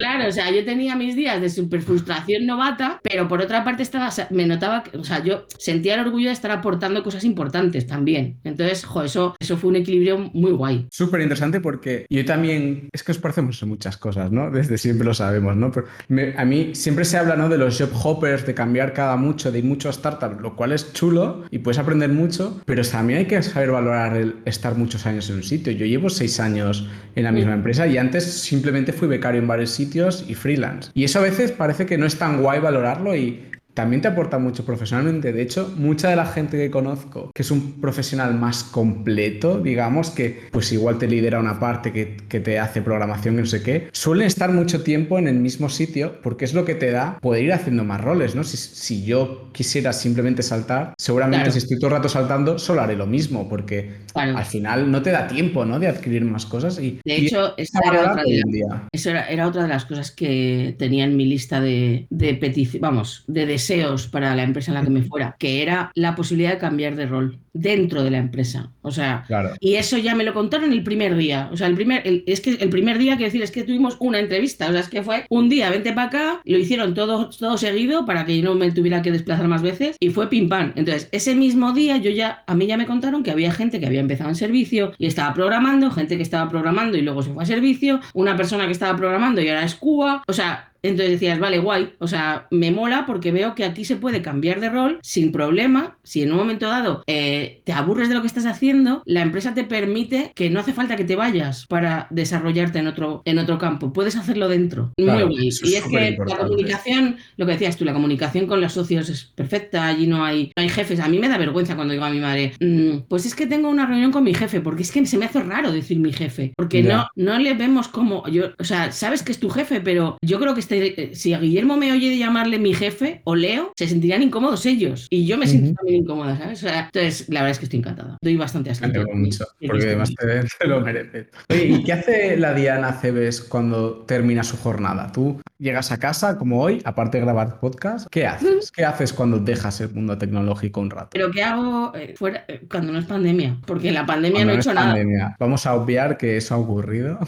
Claro, o sea, yo tenía mis días de súper frustración novata, pero por otra parte estaba, me notaba, que, o sea, yo sentía el orgullo de estar aportando cosas importantes también. Entonces, jo, eso, eso fue un equilibrio muy guay. Súper interesante porque yo también, es que os parecemos muchas cosas, ¿no? Desde siempre lo sabemos, ¿no? Pero a mí siempre se habla, ¿no? De los job hoppers, de cambiar cada mucho, de ir mucho a startup, lo cual es chulo y puedes aprender mucho, pero también hay que saber valorar el estar muchos años en un sitio. Yo llevo seis años en la misma empresa y antes simplemente fui becario en varios sitios y freelance. Y eso a veces parece que no es tan guay valorarlo y también te aporta mucho profesionalmente. De hecho, mucha de la gente que conozco, que es un profesional más completo, digamos, que pues igual te lidera una parte que, que te hace programación y no sé qué, suelen estar mucho tiempo en el mismo sitio porque es lo que te da poder ir haciendo más roles, ¿no? Si, si yo quisiera simplemente saltar, seguramente si estoy todo el rato saltando, solo haré lo mismo porque al final no te da tiempo, ¿no? De adquirir más cosas. Y, de hecho, esta era otra de, eso era, otra de las cosas que tenía en mi lista de, de petición, vamos, de deseos para la empresa en la que me fuera, que era la posibilidad de cambiar de rol dentro de la empresa. O sea, y eso ya me lo contaron el primer día. O sea, el primer, es que el primer día, quiero decir, es que tuvimos una entrevista. O sea, es que fue un día, vente para acá, lo hicieron todo, todo seguido para que yo no me tuviera que desplazar más veces y fue pim pam. Entonces, ese mismo día yo ya, a mí ya me contaron que había gente que había empezado en servicio y estaba programando, gente que estaba programando y luego se fue a servicio, una persona que estaba programando y ahora es Cuba. O sea, entonces decías, vale, guay, o sea, me mola porque veo que aquí se puede cambiar de rol sin problema. Si en un momento dado eh, te aburres de lo que estás haciendo, la empresa te permite que no hace falta que te vayas para desarrollarte en otro, en otro campo. Puedes hacerlo dentro. Muy guay. Y es que la comunicación, lo que decías tú, la comunicación con los socios es perfecta, allí no hay, hay jefes. A mí me da vergüenza cuando digo a mi madre, mm, pues es que tengo una reunión con mi jefe, porque es que se me hace raro decir mi jefe, porque no, no le vemos como, yo, o sea, sabes que es tu jefe, pero yo creo que este, eh, si a Guillermo me oye de llamarle mi jefe o Leo, se sentirían incómodos ellos. Y yo me siento también incómoda, ¿sabes? entonces, la verdad es que estoy encantada. Doy bastante asco. Me mucho, porque además te, lo merece. Oye, ¿y qué hace la Diana Cebes cuando termina su jornada? Tú llegas a casa, como hoy, aparte de grabar podcast, ¿qué haces? ¿Qué haces cuando dejas el mundo tecnológico un rato? Pero ¿qué hago eh, fuera, eh, cuando no es pandemia? Porque en la pandemia no he hecho nada. Vamos a obviar que eso ha ocurrido.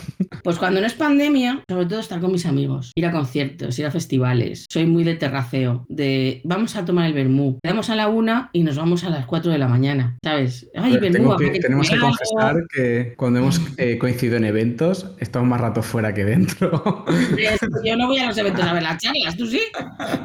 Pues cuando no es pandemia, sobre todo estar con mis amigos, ir a conciertos ir a festivales. Soy muy de terraceo, de vamos a tomar el vermú. Quedamos a la una y nos vamos a las cuatro de la mañana, ¿sabes? Ay, vermú, que, tenemos que confesar que cuando hemos eh, coincidido en eventos, estamos más rato fuera que dentro. Yo no voy a los eventos a ver las charlas, ¿tú sí?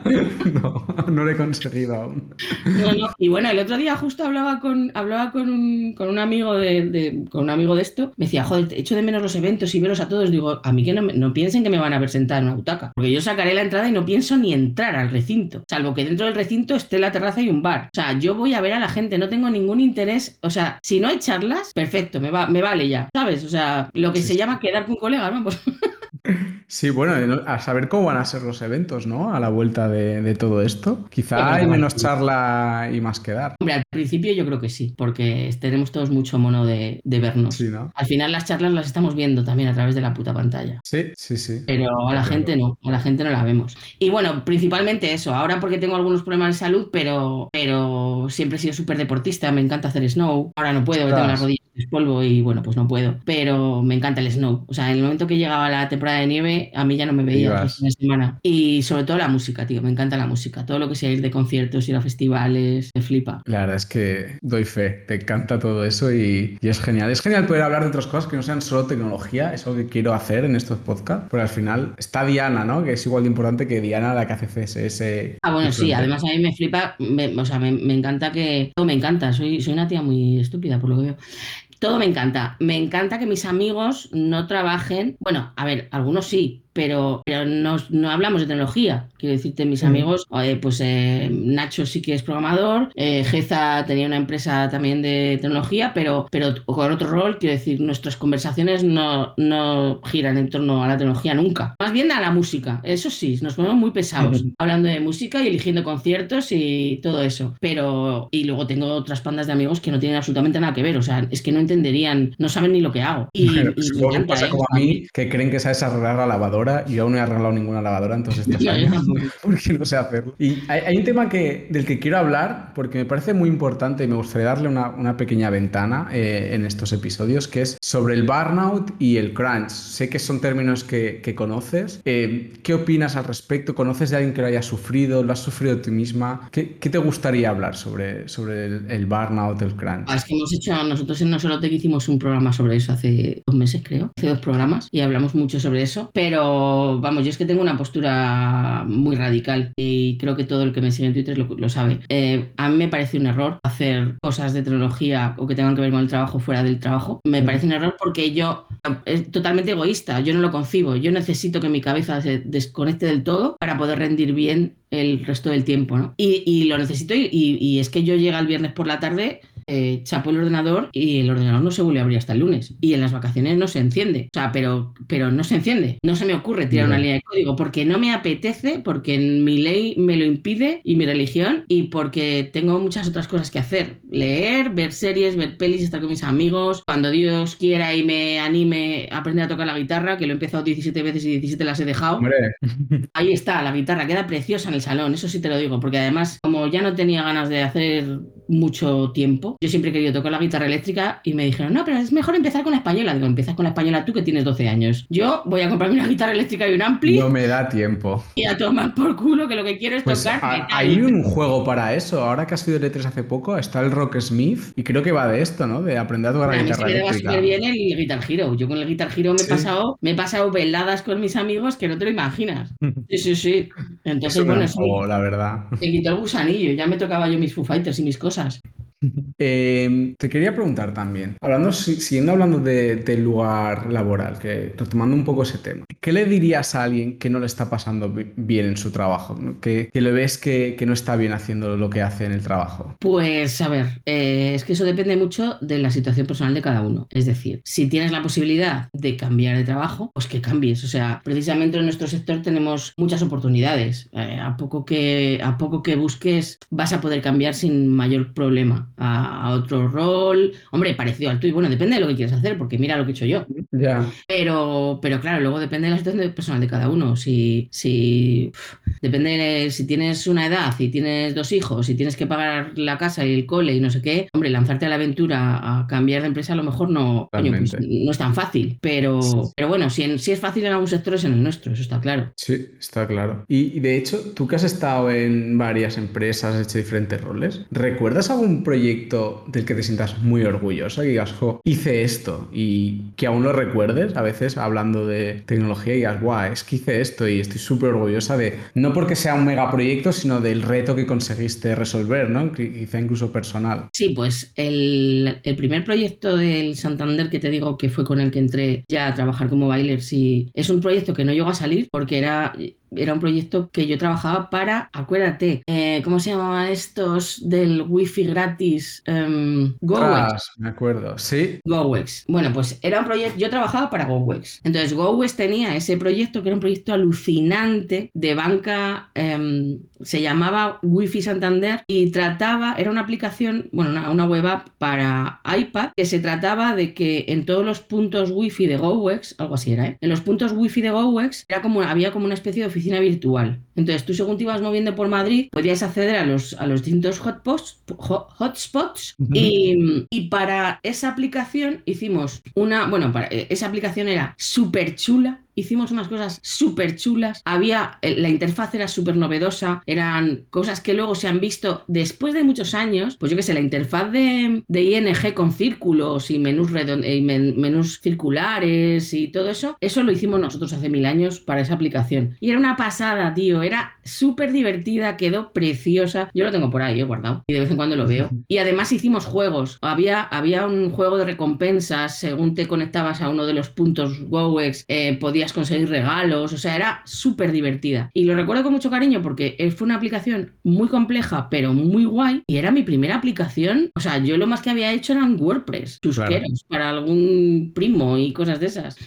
no, no lo he conseguido aún. No, no. Y bueno, el otro día justo hablaba con, hablaba con, un, con un amigo de, con un amigo de esto, me decía, joder, echo de menos los eventos y verlos a todos. Digo, a mí que no, no piensen que me van a ver sentada en una butaca. Porque yo sacaré la entrada y no pienso ni entrar al recinto, salvo que dentro del recinto esté la terraza y un bar. O sea, yo voy a ver a la gente, no tengo ningún interés, o sea, si no hay charlas, perfecto, me, va, me vale ya, ¿sabes? O sea, lo que se llama quedar con colegas, vamos. Sí, bueno, a saber cómo van a ser los eventos, ¿no? A la vuelta de, todo esto. Quizá hay menos charla y más quedar. Hombre, al principio yo creo que sí, porque tenemos todos mucho mono de, vernos. Sí, ¿no? Al final las charlas las estamos viendo también a través de la puta pantalla. Sí, sí, sí. Pero a la gente no, a la gente no la vemos. Y bueno, principalmente eso, ahora porque tengo algunos problemas de salud, pero, pero siempre he sido súper deportista, me encanta hacer snow. Ahora no puedo, tengo las rodillas de polvo y bueno, pues no puedo. Pero me encanta el snow. O sea, en el momento que llegaba la temporada de nieve, a mí ya no me veía de semana. Y sobre todo la música, tío, me encanta la música. Todo lo que sea ir de conciertos, ir a festivales, me flipa. La verdad es que doy fe, te encanta todo eso y, es genial. Es genial poder hablar de otras cosas que no sean solo tecnología, es lo que quiero hacer en estos podcasts, porque al final está Diana, ¿no? Que es igual de importante que Diana la que hace CSS. Ah, bueno, sí, además a mí me flipa, o sea, me, me, encanta que... Todo me encanta, soy, soy una tía muy estúpida por lo que veo. Todo me encanta. Me encanta que mis amigos no trabajen. Bueno, a ver, algunos sí, pero, pero no, no, hablamos de tecnología. Quiero decirte, mis amigos, pues eh, Nacho sí que es programador, eh, Geza tenía una empresa también de tecnología, pero, pero con otro rol, quiero decir, nuestras conversaciones no, no giran en torno a la tecnología nunca. Más bien a la música, eso sí, nos ponemos muy pesados hablando de música y eligiendo conciertos y todo eso. Pero, y luego tengo otras pandas de amigos que no tienen absolutamente nada que ver, o sea, es que no entenderían, no saben ni lo que hago. Y, pues pasa ¿eh? como a mí, que creen que sabes arreglar la lavadora y yo aún no he arreglado ninguna lavadora en todos estos años porque no sé hacerlo. Y hay, un tema que, del que quiero hablar porque me parece muy importante y me gustaría darle una, una pequeña ventana eh, en estos episodios, que es sobre el burnout y el crunch. Sé que son términos que, que conoces. Eh, ¿Qué opinas al respecto? ¿Conoces de alguien que lo haya sufrido? ¿Lo has sufrido tú misma? ¿Qué, qué te gustaría hablar sobre, sobre el, el, burnout, el crunch? Ah, es que hemos hecho, nosotros en No Solo Te hicimos un programa sobre eso hace dos meses, creo. Hace dos programas y hablamos mucho sobre eso. Pero vamos, yo es que tengo una postura muy radical y creo que todo el que me sigue en Twitter lo, sabe. Eh, a mí me parece un error hacer cosas de tecnología o que tengan que ver con el trabajo fuera del trabajo. Me parece un error porque yo es totalmente egoísta, yo no lo concibo, yo necesito que mi cabeza se desconecte del todo para poder rendir bien el resto del tiempo, ¿no? Y, lo necesito y, es que yo llego el viernes por la tarde eh, chapo el ordenador y el ordenador no se vuelve a abrir hasta el lunes. Y en las vacaciones no se enciende. O sea, pero, pero no se enciende. No se me ocurre tirar una línea de código porque no me apetece, porque mi ley me lo impide y mi religión y porque tengo muchas otras cosas que hacer. Leer, ver series, ver pelis, estar con mis amigos. Cuando Dios quiera y me anime a aprender a tocar la guitarra, que lo he empezado 17 veces y 17 las he dejado. Ahí está, la guitarra queda preciosa en el salón, eso sí te lo digo, porque además, como ya no tenía ganas de hacer mucho tiempo, yo siempre he querido tocar la guitarra eléctrica y me dijeron, no, pero es mejor empezar con la española. Digo, empiezas con la española tú que tienes 12 años. Yo voy a comprarme una guitarra eléctrica y un ampli. No me da tiempo. Y a tomar por culo que lo que quiero es pues tocar. hay un juego para eso. Ahora que has sido letras hace poco, está el Rock Smith y creo que va de esto, ¿no? De aprender a tocar la guitarra eléctrica. Me bien el Guitar Hero. Yo con el Guitar Hero me he pasado, me he pasado veladas con mis amigos que no te lo imaginas. Sí, sí, sí. Entonces, bueno, sí. la verdad. Se quitó el gusanillo, ya me tocaba yo mis Foo Fighters y mis cosas cosas. Eh, te quería preguntar también, hablando, siguiendo hablando del lugar laboral, que retomando un poco ese tema, ¿qué le dirías a alguien que no le está pasando bien en su trabajo? Que, le ves que, no está bien haciendo lo que hace en el trabajo. Pues a ver, eh, es que eso depende mucho de la situación personal de cada uno. Es decir, si tienes la posibilidad de cambiar de trabajo, pues que cambies. O sea, precisamente en nuestro sector tenemos muchas oportunidades. Eh, a, poco que, a poco que busques vas a poder cambiar sin mayor problema a, otro rol, hombre, parecido al tuyo, bueno, depende de lo que quieras hacer, porque mira lo que he hecho yo. Pero, pero claro, luego depende de la situación personal de cada uno. Si, si depende de, si tienes una edad, si tienes dos hijos, si tienes que pagar la casa y el cole y no sé qué, hombre, lanzarte a la aventura a cambiar de empresa a lo mejor no, pues no es tan fácil. Pero, pero bueno, si, si es fácil en algunos sectores, en el nuestro, eso está claro. Sí, está claro. Y, y de hecho, tú que has estado en varias empresas, has hecho diferentes roles, ¿recuerdas algún proyecto? Del que te sientas muy orgulloso? Que digas, jo, hice esto y que aún lo recuerdes, a veces hablando de tecnología y digas, guau, es que hice esto y estoy súper orgullosa de, no porque sea un megaproyecto, sino del reto que conseguiste resolver, ¿no? Quizá incluso personal. Sí, pues el, el primer proyecto del Santander que te digo que fue con el que entré ya a trabajar como bailer, sí, es un proyecto que no llegó a salir porque era era un proyecto que yo trabajaba para, acuérdate, eh, ¿cómo se llamaban estos del wifi gratis? Um, GoWex. me acuerdo, sí. GoWex. Bueno, pues era un proyecto, yo trabajaba para GoWex. Entonces GoWex tenía ese proyecto que era un proyecto alucinante de banca, um, se llamaba Wifi Santander y trataba, era una aplicación, bueno, una, una, web app para iPad que se trataba de que en todos los puntos wifi de GoWex, algo así era, ¿eh? En los puntos wifi de GoWex era como, había como una especie de oficina virtual. Entonces tú según te ibas moviendo por Madrid podías acceder a los, a los distintos hotpots, hotspots y, y, para esa aplicación hicimos una, bueno, para, eh, esa aplicación era súper chula, hicimos unas cosas súper chulas. Había, eh, la interfaz era súper novedosa, eran cosas que luego se han visto después de muchos años. Pues yo qué sé, la interfaz de, de ING con círculos y menús, y menús circulares y todo eso, eso lo hicimos nosotros hace mil años para esa aplicación. Y era una pasada, tío, era súper divertida, quedó preciosa. Yo lo tengo por ahí, he guardado y de vez en cuando lo veo. Y además hicimos juegos. Había, había un juego de recompensas, según te conectabas a uno de los puntos GoEx, eh, podías conseguir regalos, o sea, era súper divertida. Y lo recuerdo con mucho cariño porque fue una aplicación muy compleja, pero muy guay, y era mi primera aplicación. O sea, yo lo más que había hecho eran WordPress, chusqueros, para algún primo y cosas de esas.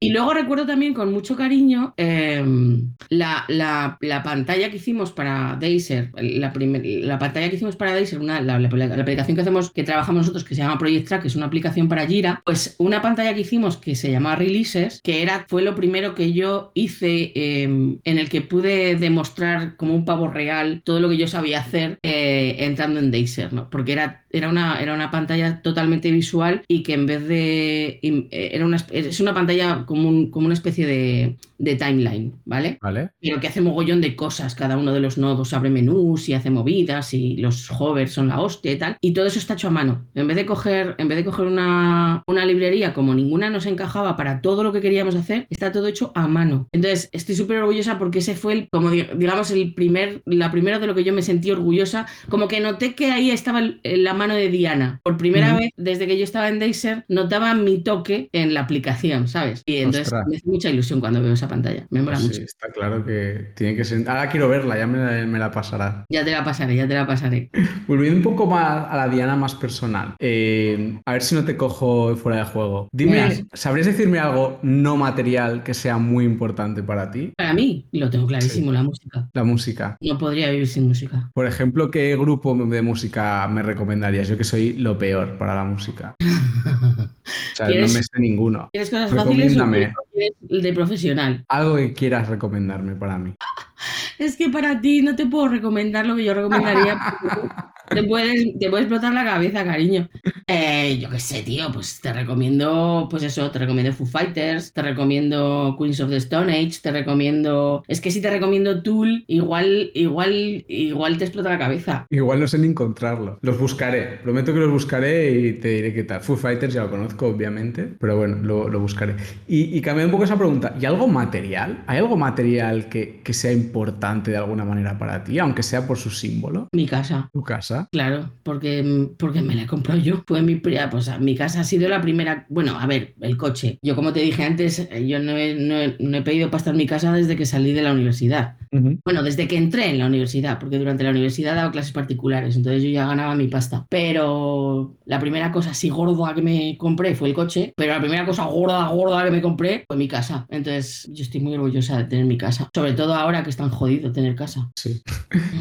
Y luego recuerdo también con mucho cariño em, la, la, la, pantalla que hicimos para Deiser, la, la pantalla que hicimos para Deiser, una, la, aplicación que hacemos, que trabajamos nosotros, que se llama Project Track, que es una aplicación para Jira, pues una pantalla que hicimos que se llama Releases, que era, fue lo primero que yo hice em, en el que pude demostrar como un pavo real todo lo que yo sabía hacer eh, entrando en Deiser. Porque era, era, una, era una pantalla totalmente visual y que en vez de... Eh, era una, es una pantalla como, como una especie de, de, timeline, ¿vale? Vale. Pero que hace mogollón de cosas. Cada uno de los nodos abre menús y hace movidas y los hovers son la hostia y tal. Y todo eso está hecho a mano. En vez de coger, en vez de coger una, una librería como ninguna nos encajaba para todo lo que queríamos hacer, está todo hecho a mano. Entonces, estoy súper orgullosa porque ese fue, el, como digamos, el primer, la primera de lo que yo me sentí orgullosa. Como que noté que ahí estaba la mano de Diana. Por primera vez, desde que yo estaba en Deiser, notaba mi toque en la aplicación, ¿sabes? Y entonces me hace mucha ilusión cuando veo esa pantalla. Me mola pues mucho. Sí, está claro que tiene que ser. Ahora quiero verla, ya me la, me la, pasará. Ya te la pasaré, ya te la pasaré. Volviendo un poco más a la Diana más personal. Eh, a ver si no te cojo fuera de juego. Dime, ¿sabrías decirme algo no material que sea muy importante para ti? Para mí, lo tengo clarísimo, sí. la música. La música. No podría vivir sin música. Por ejemplo, ¿qué grupo de música me recomendarías? Yo que soy lo peor para la música. o sea, no me sé ninguno. ¿Quieres cosas fáciles o de profesional? Algo que quieras recomendarme para mí. Es que para ti no te puedo recomendar lo que yo recomendaría. Te puedes, te puede explotar la cabeza, cariño. Eh, yo qué sé, tío, pues te recomiendo, pues eso, te recomiendo Foo Fighters, te recomiendo Queens of the Stone Age, te recomiendo. Es que si te recomiendo Tool, igual, igual, igual te explota la cabeza. Igual no sé ni encontrarlo. Los buscaré, prometo que los buscaré y te diré qué tal. Foo Fighters ya lo conozco, obviamente, pero bueno, lo, lo buscaré. Y, y cambiando un poco esa pregunta, ¿y algo material? ¿Hay algo material que, que sea importante de alguna manera para ti, aunque sea por su símbolo? Mi casa. ¿Tu casa? Claro, porque, porque me la he comprado yo. Fue mi, pues, mi casa ha sido la primera. Bueno, a ver, el coche. Yo, como te dije antes, yo no he, no he, no he pedido pasta en mi casa desde que salí de la universidad. Uh -huh. Bueno, desde que entré en la universidad, porque durante la universidad he dado clases particulares, entonces yo ya ganaba mi pasta. Pero la primera cosa así gorda que me compré fue el coche, pero la primera cosa gorda, gorda que me compré fue mi casa. Entonces yo estoy muy orgullosa de tener mi casa. Sobre todo ahora que es tan jodido tener casa. Sí,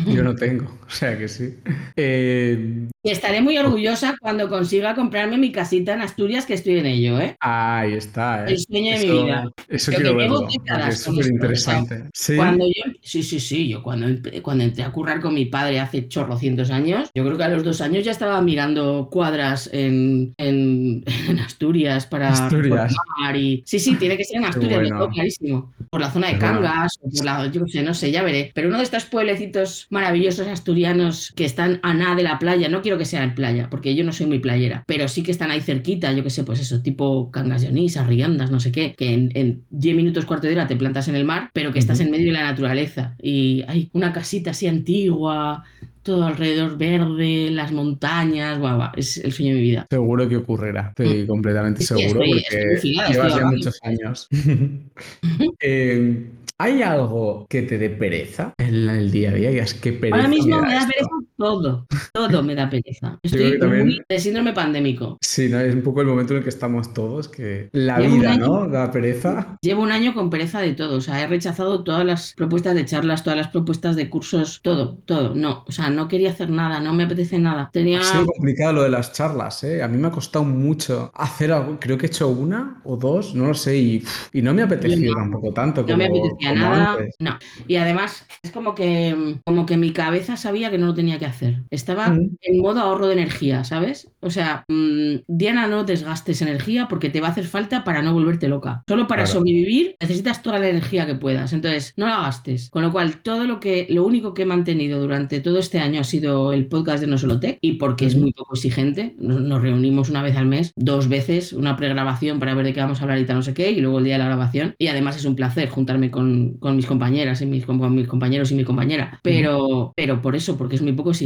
yo no tengo, o sea que sí. Eh... Y estaré muy orgullosa cuando consiga comprarme mi casita en Asturias, que estoy en ello, ¿eh? Ahí está, ¿eh? El sueño eso, de mi vida. Eso quiero verlo, es súper interesante. ¿Sí? Cuando yo, sí, sí, sí, yo cuando, cuando entré a currar con mi padre hace chorrocientos años, yo creo que a los dos años ya estaba mirando cuadras en, en, en Asturias para Asturias. Y... Sí, sí, tiene que ser en Asturias, bueno. lo tengo clarísimo. por la zona de Cangas, o por la, yo sé, no sé, ya veré. Pero uno de estos pueblecitos maravillosos asturianos que están a nada de la playa, no quiero que sea en playa, porque yo no soy muy playera, pero sí que están ahí cerquita, yo qué sé, pues eso, tipo Cangas de Onís, Arriandas, no sé qué, que en, 10 minutos, cuarto de hora te plantas en el mar, pero que estás en medio de la naturaleza y hay una casita así antigua, todo alrededor verde, las montañas, guau, es el sueño de mi vida. Seguro que ocurrirá, estoy mm. completamente seguro porque llevas ya muchos años. eh, ¿Hay algo que te dé pereza en el día a día? es que pereza Ahora mismo me da, pereza todo, todo me da pereza. Estoy muy de síndrome pandémico. Sí, ¿no? es un poco el momento en el que estamos todos, que la vida, ¿no? Da pereza. Llevo un año con pereza de todo, o sea, he rechazado todas las propuestas de charlas, todas las propuestas de cursos, todo, todo, no, o sea, no quería hacer nada, no me apetece nada. Tenía... Ha sido complicado lo de las charlas, ¿eh? A mí me ha costado mucho hacer algo, creo que he hecho una o dos, no lo sé, y, no me ha apetecido tampoco tanto. No me apetecía nada. No. Y además es como que, como que mi cabeza sabía que no lo tenía que hacer. Estaba mm. en modo ahorro de energía, ¿sabes? O sea, mm, Diana, no desgastes energía porque te va a hacer falta para no volverte loca. Solo para sobrevivir necesitas toda la energía que puedas. Entonces, no la gastes. Con lo cual, todo lo que, lo único que he mantenido durante todo este año ha sido el podcast de No Solo Tech y porque es muy poco exigente. Nos, reunimos una vez al mes, dos veces, una pregrabación para ver de qué vamos a hablar y tal, no sé qué, y luego el día de la grabación. Y además es un placer juntarme con, con mis compañeras y mis, con, mis compañeros y mi compañera. Pero, pero por eso, porque es muy poco exigente.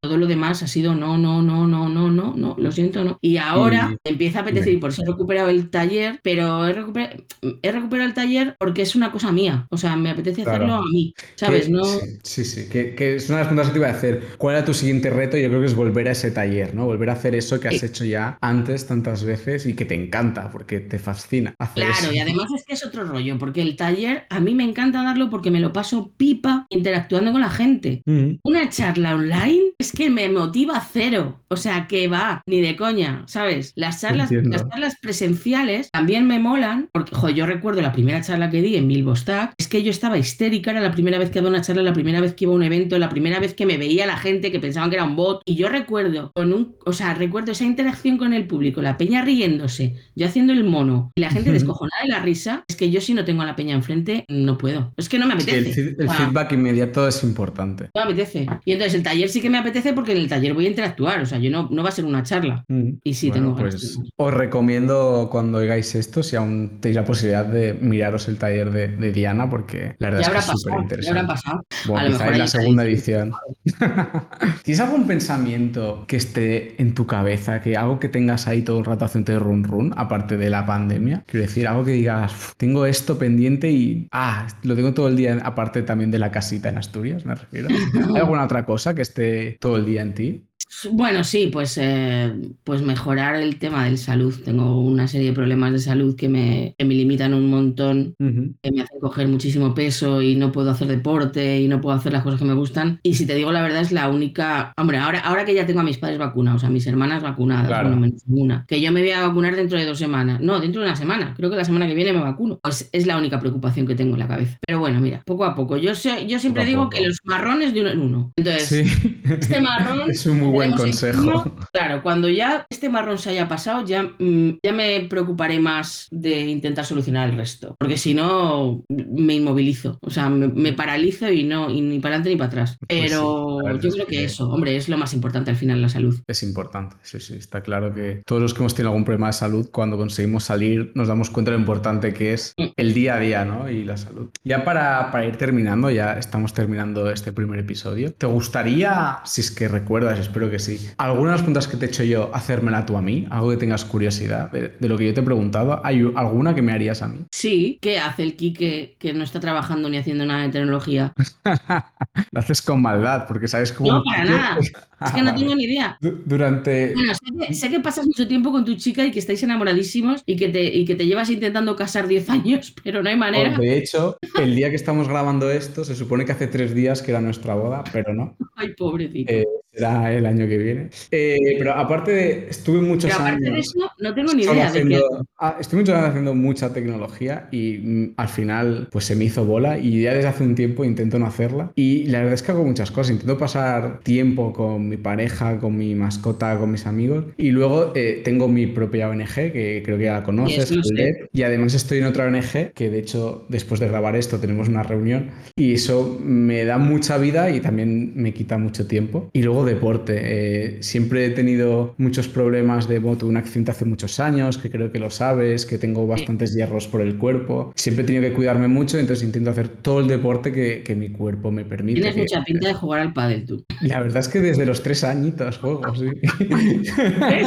Todo lo demás ha sido no, no, no, no, no, no, no, lo siento, no. Y ahora empieza a apetecer, y por eso he recuperado el taller, pero he recuperado, he recuperado el taller porque es una cosa mía. O sea, me apetece hacerlo a mí, ¿sabes? no... Sí, sí, Que, que, es una de las preguntas que te iba a hacer. ¿Cuál era tu siguiente reto? Yo creo que es volver a ese taller, ¿no? Volver a hacer eso que has hecho ya antes tantas veces y que te encanta, porque te fascina. Hacer claro, y además es que es otro rollo, porque el taller a mí me encanta darlo porque me lo paso pipa interactuando con la gente. Mm. Una charla online es que me motiva cero. O sea, que va, ni de coña, ¿sabes? Las charlas, las charlas presenciales también me molan, porque, jo, yo recuerdo la primera charla que di en Milbostack, es que yo estaba histérica, era la primera vez que daba una charla, la primera vez que iba a un evento, la primera vez que me veía la gente que pensaban que era un bot. Y yo recuerdo, con un, o sea, recuerdo esa interacción con el público, la peña riéndose, yo haciendo el mono y la gente descojonada de la risa, es que yo si no tengo a la peña enfrente, no puedo. Es que no me apetece. el, feedback inmediato es importante. No me apetece. Y entonces el taller sí que me apetece porque en el taller voy a interactuar, o sea, yo no, no va a ser una charla. Mm. Y sí tengo pues Os recomiendo cuando oigáis esto, si aún tenéis la posibilidad de miraros el taller de, Diana, porque la verdad es que es súper interesante. Ya habrá pasado. Bueno, quizá en la segunda edición. ¿Tienes algún pensamiento que esté en tu cabeza, que algo que tengas ahí todo el rato haciendo run run, aparte de la pandemia? Quiero decir, algo que digas, tengo esto pendiente y, ah, lo tengo todo el día, aparte también de la casita en Asturias, me refiero. ¿Hay alguna otra cosa que esté todo el día en ti? Bueno, sí, pues, eh, pues mejorar el tema de salud. Tengo una serie de problemas de salud que me, me limitan un montón, que me hacen coger muchísimo peso y no puedo hacer deporte y no puedo hacer las cosas que me gustan. Y si te digo la verdad, es la única. Hombre, ahora, ahora que ya tengo a mis padres vacunados, a mis hermanas vacunadas, bueno, menos una, que yo me voy a vacunar dentro de dos semanas. No, dentro de una semana. Creo que la semana que viene me vacuno. Pues es la única preocupación que tengo en la cabeza. Pero bueno, mira, poco a poco. Yo, sé, yo siempre digo que los marrones de uno en uno. Entonces, este marrón. es un muy buen consejo. claro, cuando ya este marrón se haya pasado, ya, mm, ya me preocuparé más de intentar solucionar el resto. Porque si no, me inmovilizo. O sea, me, paralizo y no, y ni para adelante ni para atrás. Pues Pero yo creo que, eso, hombre, es lo más importante al final, la salud. Es importante, sí, sí. Está claro que todos los que hemos tenido algún problema de salud, cuando conseguimos salir, nos damos cuenta de lo importante que es mm. el día a día, ¿no? Y la salud. Ya para, para ir terminando, ya estamos terminando este primer episodio. ¿Te gustaría, si es que recuerdas, espero que sí, algunas de las preguntas que te he hecho yo, hacérmela tú a mí, algo que tengas curiosidad de, lo que yo te he preguntado, ¿hay alguna que me harías a mí? Sí, ¿qué hace el Kike que no está trabajando ni haciendo nada de tecnología? lo haces con maldad, porque sabes cómo... No, para nada. Es que no tengo ni idea. durante... Bueno, sé que, pasas mucho tiempo con tu chica y que estáis enamoradísimos y que te, y que te llevas intentando casar 10 años, pero no hay manera. de hecho, el día que estamos grabando esto, se supone que hace tres días que era nuestra boda, pero no. Ay, pobrecito. Eh, será el año que viene. Eh, pero aparte de, estuve muchos Pero aparte años... de eso, no tengo ni idea de qué. haciendo- ah, estuve muchos años haciendo mucha tecnología y mm, al final pues se me hizo bola y ya desde hace un tiempo intento no hacerla. Y la verdad es que hago muchas cosas. Intento pasar tiempo con mi pareja, con mi mascota, con mis amigos. Y luego eh, tengo mi propia ONG, que creo que ya la conoces, Yes. Heldet. Y además estoy en otra ONG, que de hecho después de grabar esto tenemos una reunión. Y eso me da mucha vida y también me quita mucho tiempo. Y luego deporte. eh, siempre he tenido muchos problemas de moto, un accidente hace muchos años, que creo que lo sabes, que tengo bastantes hierros por el cuerpo. Siempre he tenido que cuidarme mucho, entonces intento hacer todo el deporte que, que mi cuerpo me permite. Tienes que- mucha pinta de jugar al pádel tú. La verdad es que desde los tres añitos juego, sí.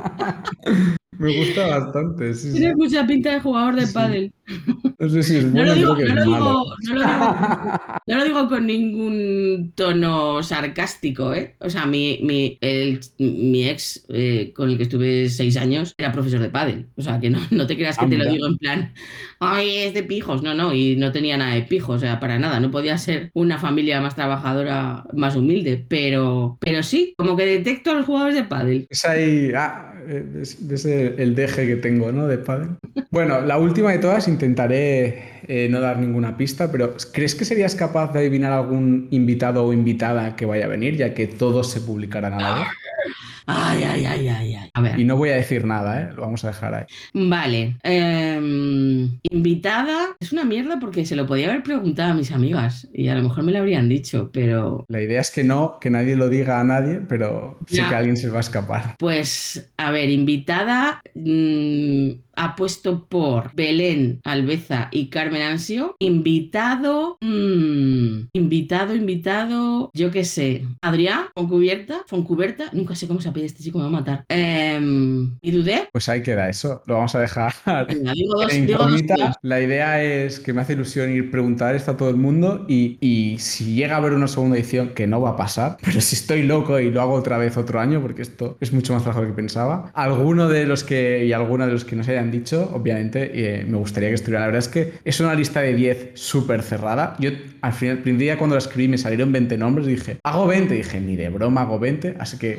me gusta bastante, sí, sí. Tienes mucha pinta de jugador de Sí. pádel. No sé si es No bueno, lo digo, creo que no es lo malo. digo, no lo digo- no lo digo con ningún tono sarcástico, ¿eh? O sea, mi, mi, el- mi ex eh, con el que estuve seis años era profesor de pádel. O sea, que no, no te creas que Ah, te lo digo en plan, ay, es de pijos. No, no, y no tenía nada de pijos, o sea, para nada. No podía ser una familia más trabajadora, más humilde, pero, pero sí, como que detecto a los jugadores de pádel. Es ahí, ah, eh, es, es el, deje que tengo, ¿no? De padre. Bueno, la última de todas intentaré eh, no dar ninguna pista, pero ¿crees que serías capaz de adivinar algún invitado o invitada que vaya a venir, ya que todos se publicarán a la vez? Ay, ay, ay, ay, ay. A ver. Y no voy a decir nada, ¿eh? Lo vamos a dejar ahí. Vale. em, invitada. Es una mierda porque se lo podía haber preguntado a mis amigas y a lo mejor me lo habrían dicho, pero La idea es que no, que nadie lo diga a nadie, pero sé que alguien se va a escapar. pues, a ver, invitada. mm, apuesto por Belén Albeza y Carmen Ansio. Invitado. mm, invitado, invitado. Yo qué sé. Adrián, Foncubierta. Foncuberta. Nunca sé cómo se apellida este chico, me va a matar. Em, ¿Y dudé? Pues ahí queda eso, lo vamos a dejar. Venga, digo dos, En digo dos la idea es que me hace ilusión ir preguntar esto a todo el mundo y, y si llega a haber una segunda edición, que no va a pasar, pero si estoy loco y lo hago otra vez otro año, porque esto es mucho más trabajo de lo que pensaba, alguno de los que y alguna de los que nos hayan dicho, obviamente, eh, me gustaría que estuviera. La verdad es que es una lista de 10 súper cerrada. Yo al final, el primer día cuando la escribí me salieron 20 nombres, dije, hago 20, dije, ni de broma hago 20, así que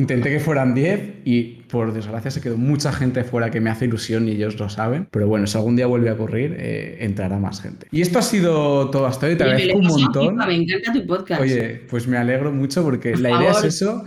Intenté que fueran 10 y por desgracia se quedó mucha gente fuera que me hace ilusión y ellos lo saben. Pero bueno, si algún día vuelve a ocurrir, eh, entrará más gente. Y esto ha sido todo hasta hoy. Te agradezco un montón. Me encanta tu podcast. Oye, pues me alegro mucho porque Por la idea es favor, eso.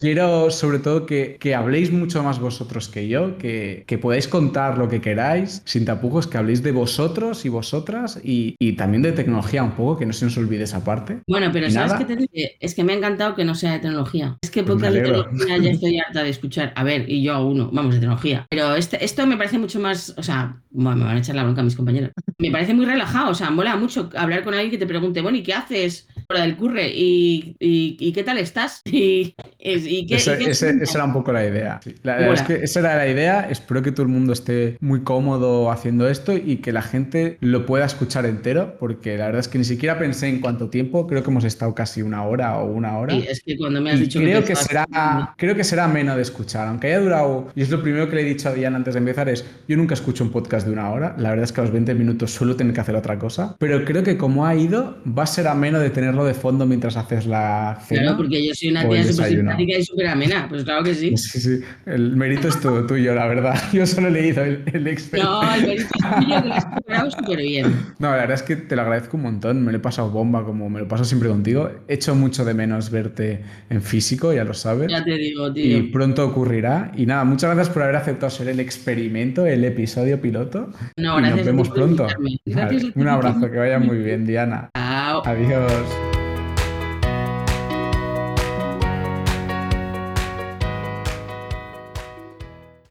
Quiero sobre todo que, que habléis mucho más vosotros que yo, que, que podáis contar lo que queráis, sin tapujos, que habléis de vosotros y vosotras y, y también de tecnología un poco, que no se nos olvide esa parte. Bueno, pero ¿Y ¿sabes qué te digo? Es que me ha encantado que no sea de tecnología. Es que Pues podcast de tecnología ya estoy harta de escuchar. A ver, y yo a uno, vamos, de tecnología. Pero este, esto me parece mucho más, o sea, bueno, me van a echar la bronca mis compañeros. Me parece muy relajado, o sea, mola mucho hablar con alguien que te pregunte, bueno, ¿y qué haces fuera del curre? ¿Y, y, y qué tal estás? ¿Y, y qué, Ese- y qué ese- cuentas? esa era un poco la idea. Sí, La verdad Mola. es que esa era la idea. Espero que todo el mundo esté muy cómodo haciendo esto y que la gente lo pueda escuchar entero, porque la verdad es que ni siquiera pensé en cuánto tiempo. Creo que hemos estado casi una hora o una hora. Sí, es que cuando me has Y dicho creo que pensabas- será, creo que será menos de escuchar, aunque haya durado, y es lo primero que le he dicho a Diana antes de empezar, es, yo nunca escucho un podcast de una hora, la verdad es que a los 20 minutos suelo tener que hacer otra cosa, pero creo que como ha ido, va a ser ameno de tenerlo de fondo mientras haces la cena. Claro, porque yo soy una tía súper simpática y súper amena. Pues claro que sí. Sí, sí, el mérito es todo tuyo, la verdad. Yo solo he leído el, el Excel. No, el mérito es tuyo que lo has preparado súper bien. No, la verdad es que te lo agradezco un montón. Me lo he pasado bomba como me lo paso siempre contigo. Echo mucho de menos verte en físico, ya lo sabes. Ya te digo, Y tío. pronto ocurrirá. Y nada, muchas gracias por haber aceptado ser el experimento, el episodio piloto. No, y nos vemos pronto. Vale, un abrazo, que vaya muy bien, Diana. Chao. Adiós.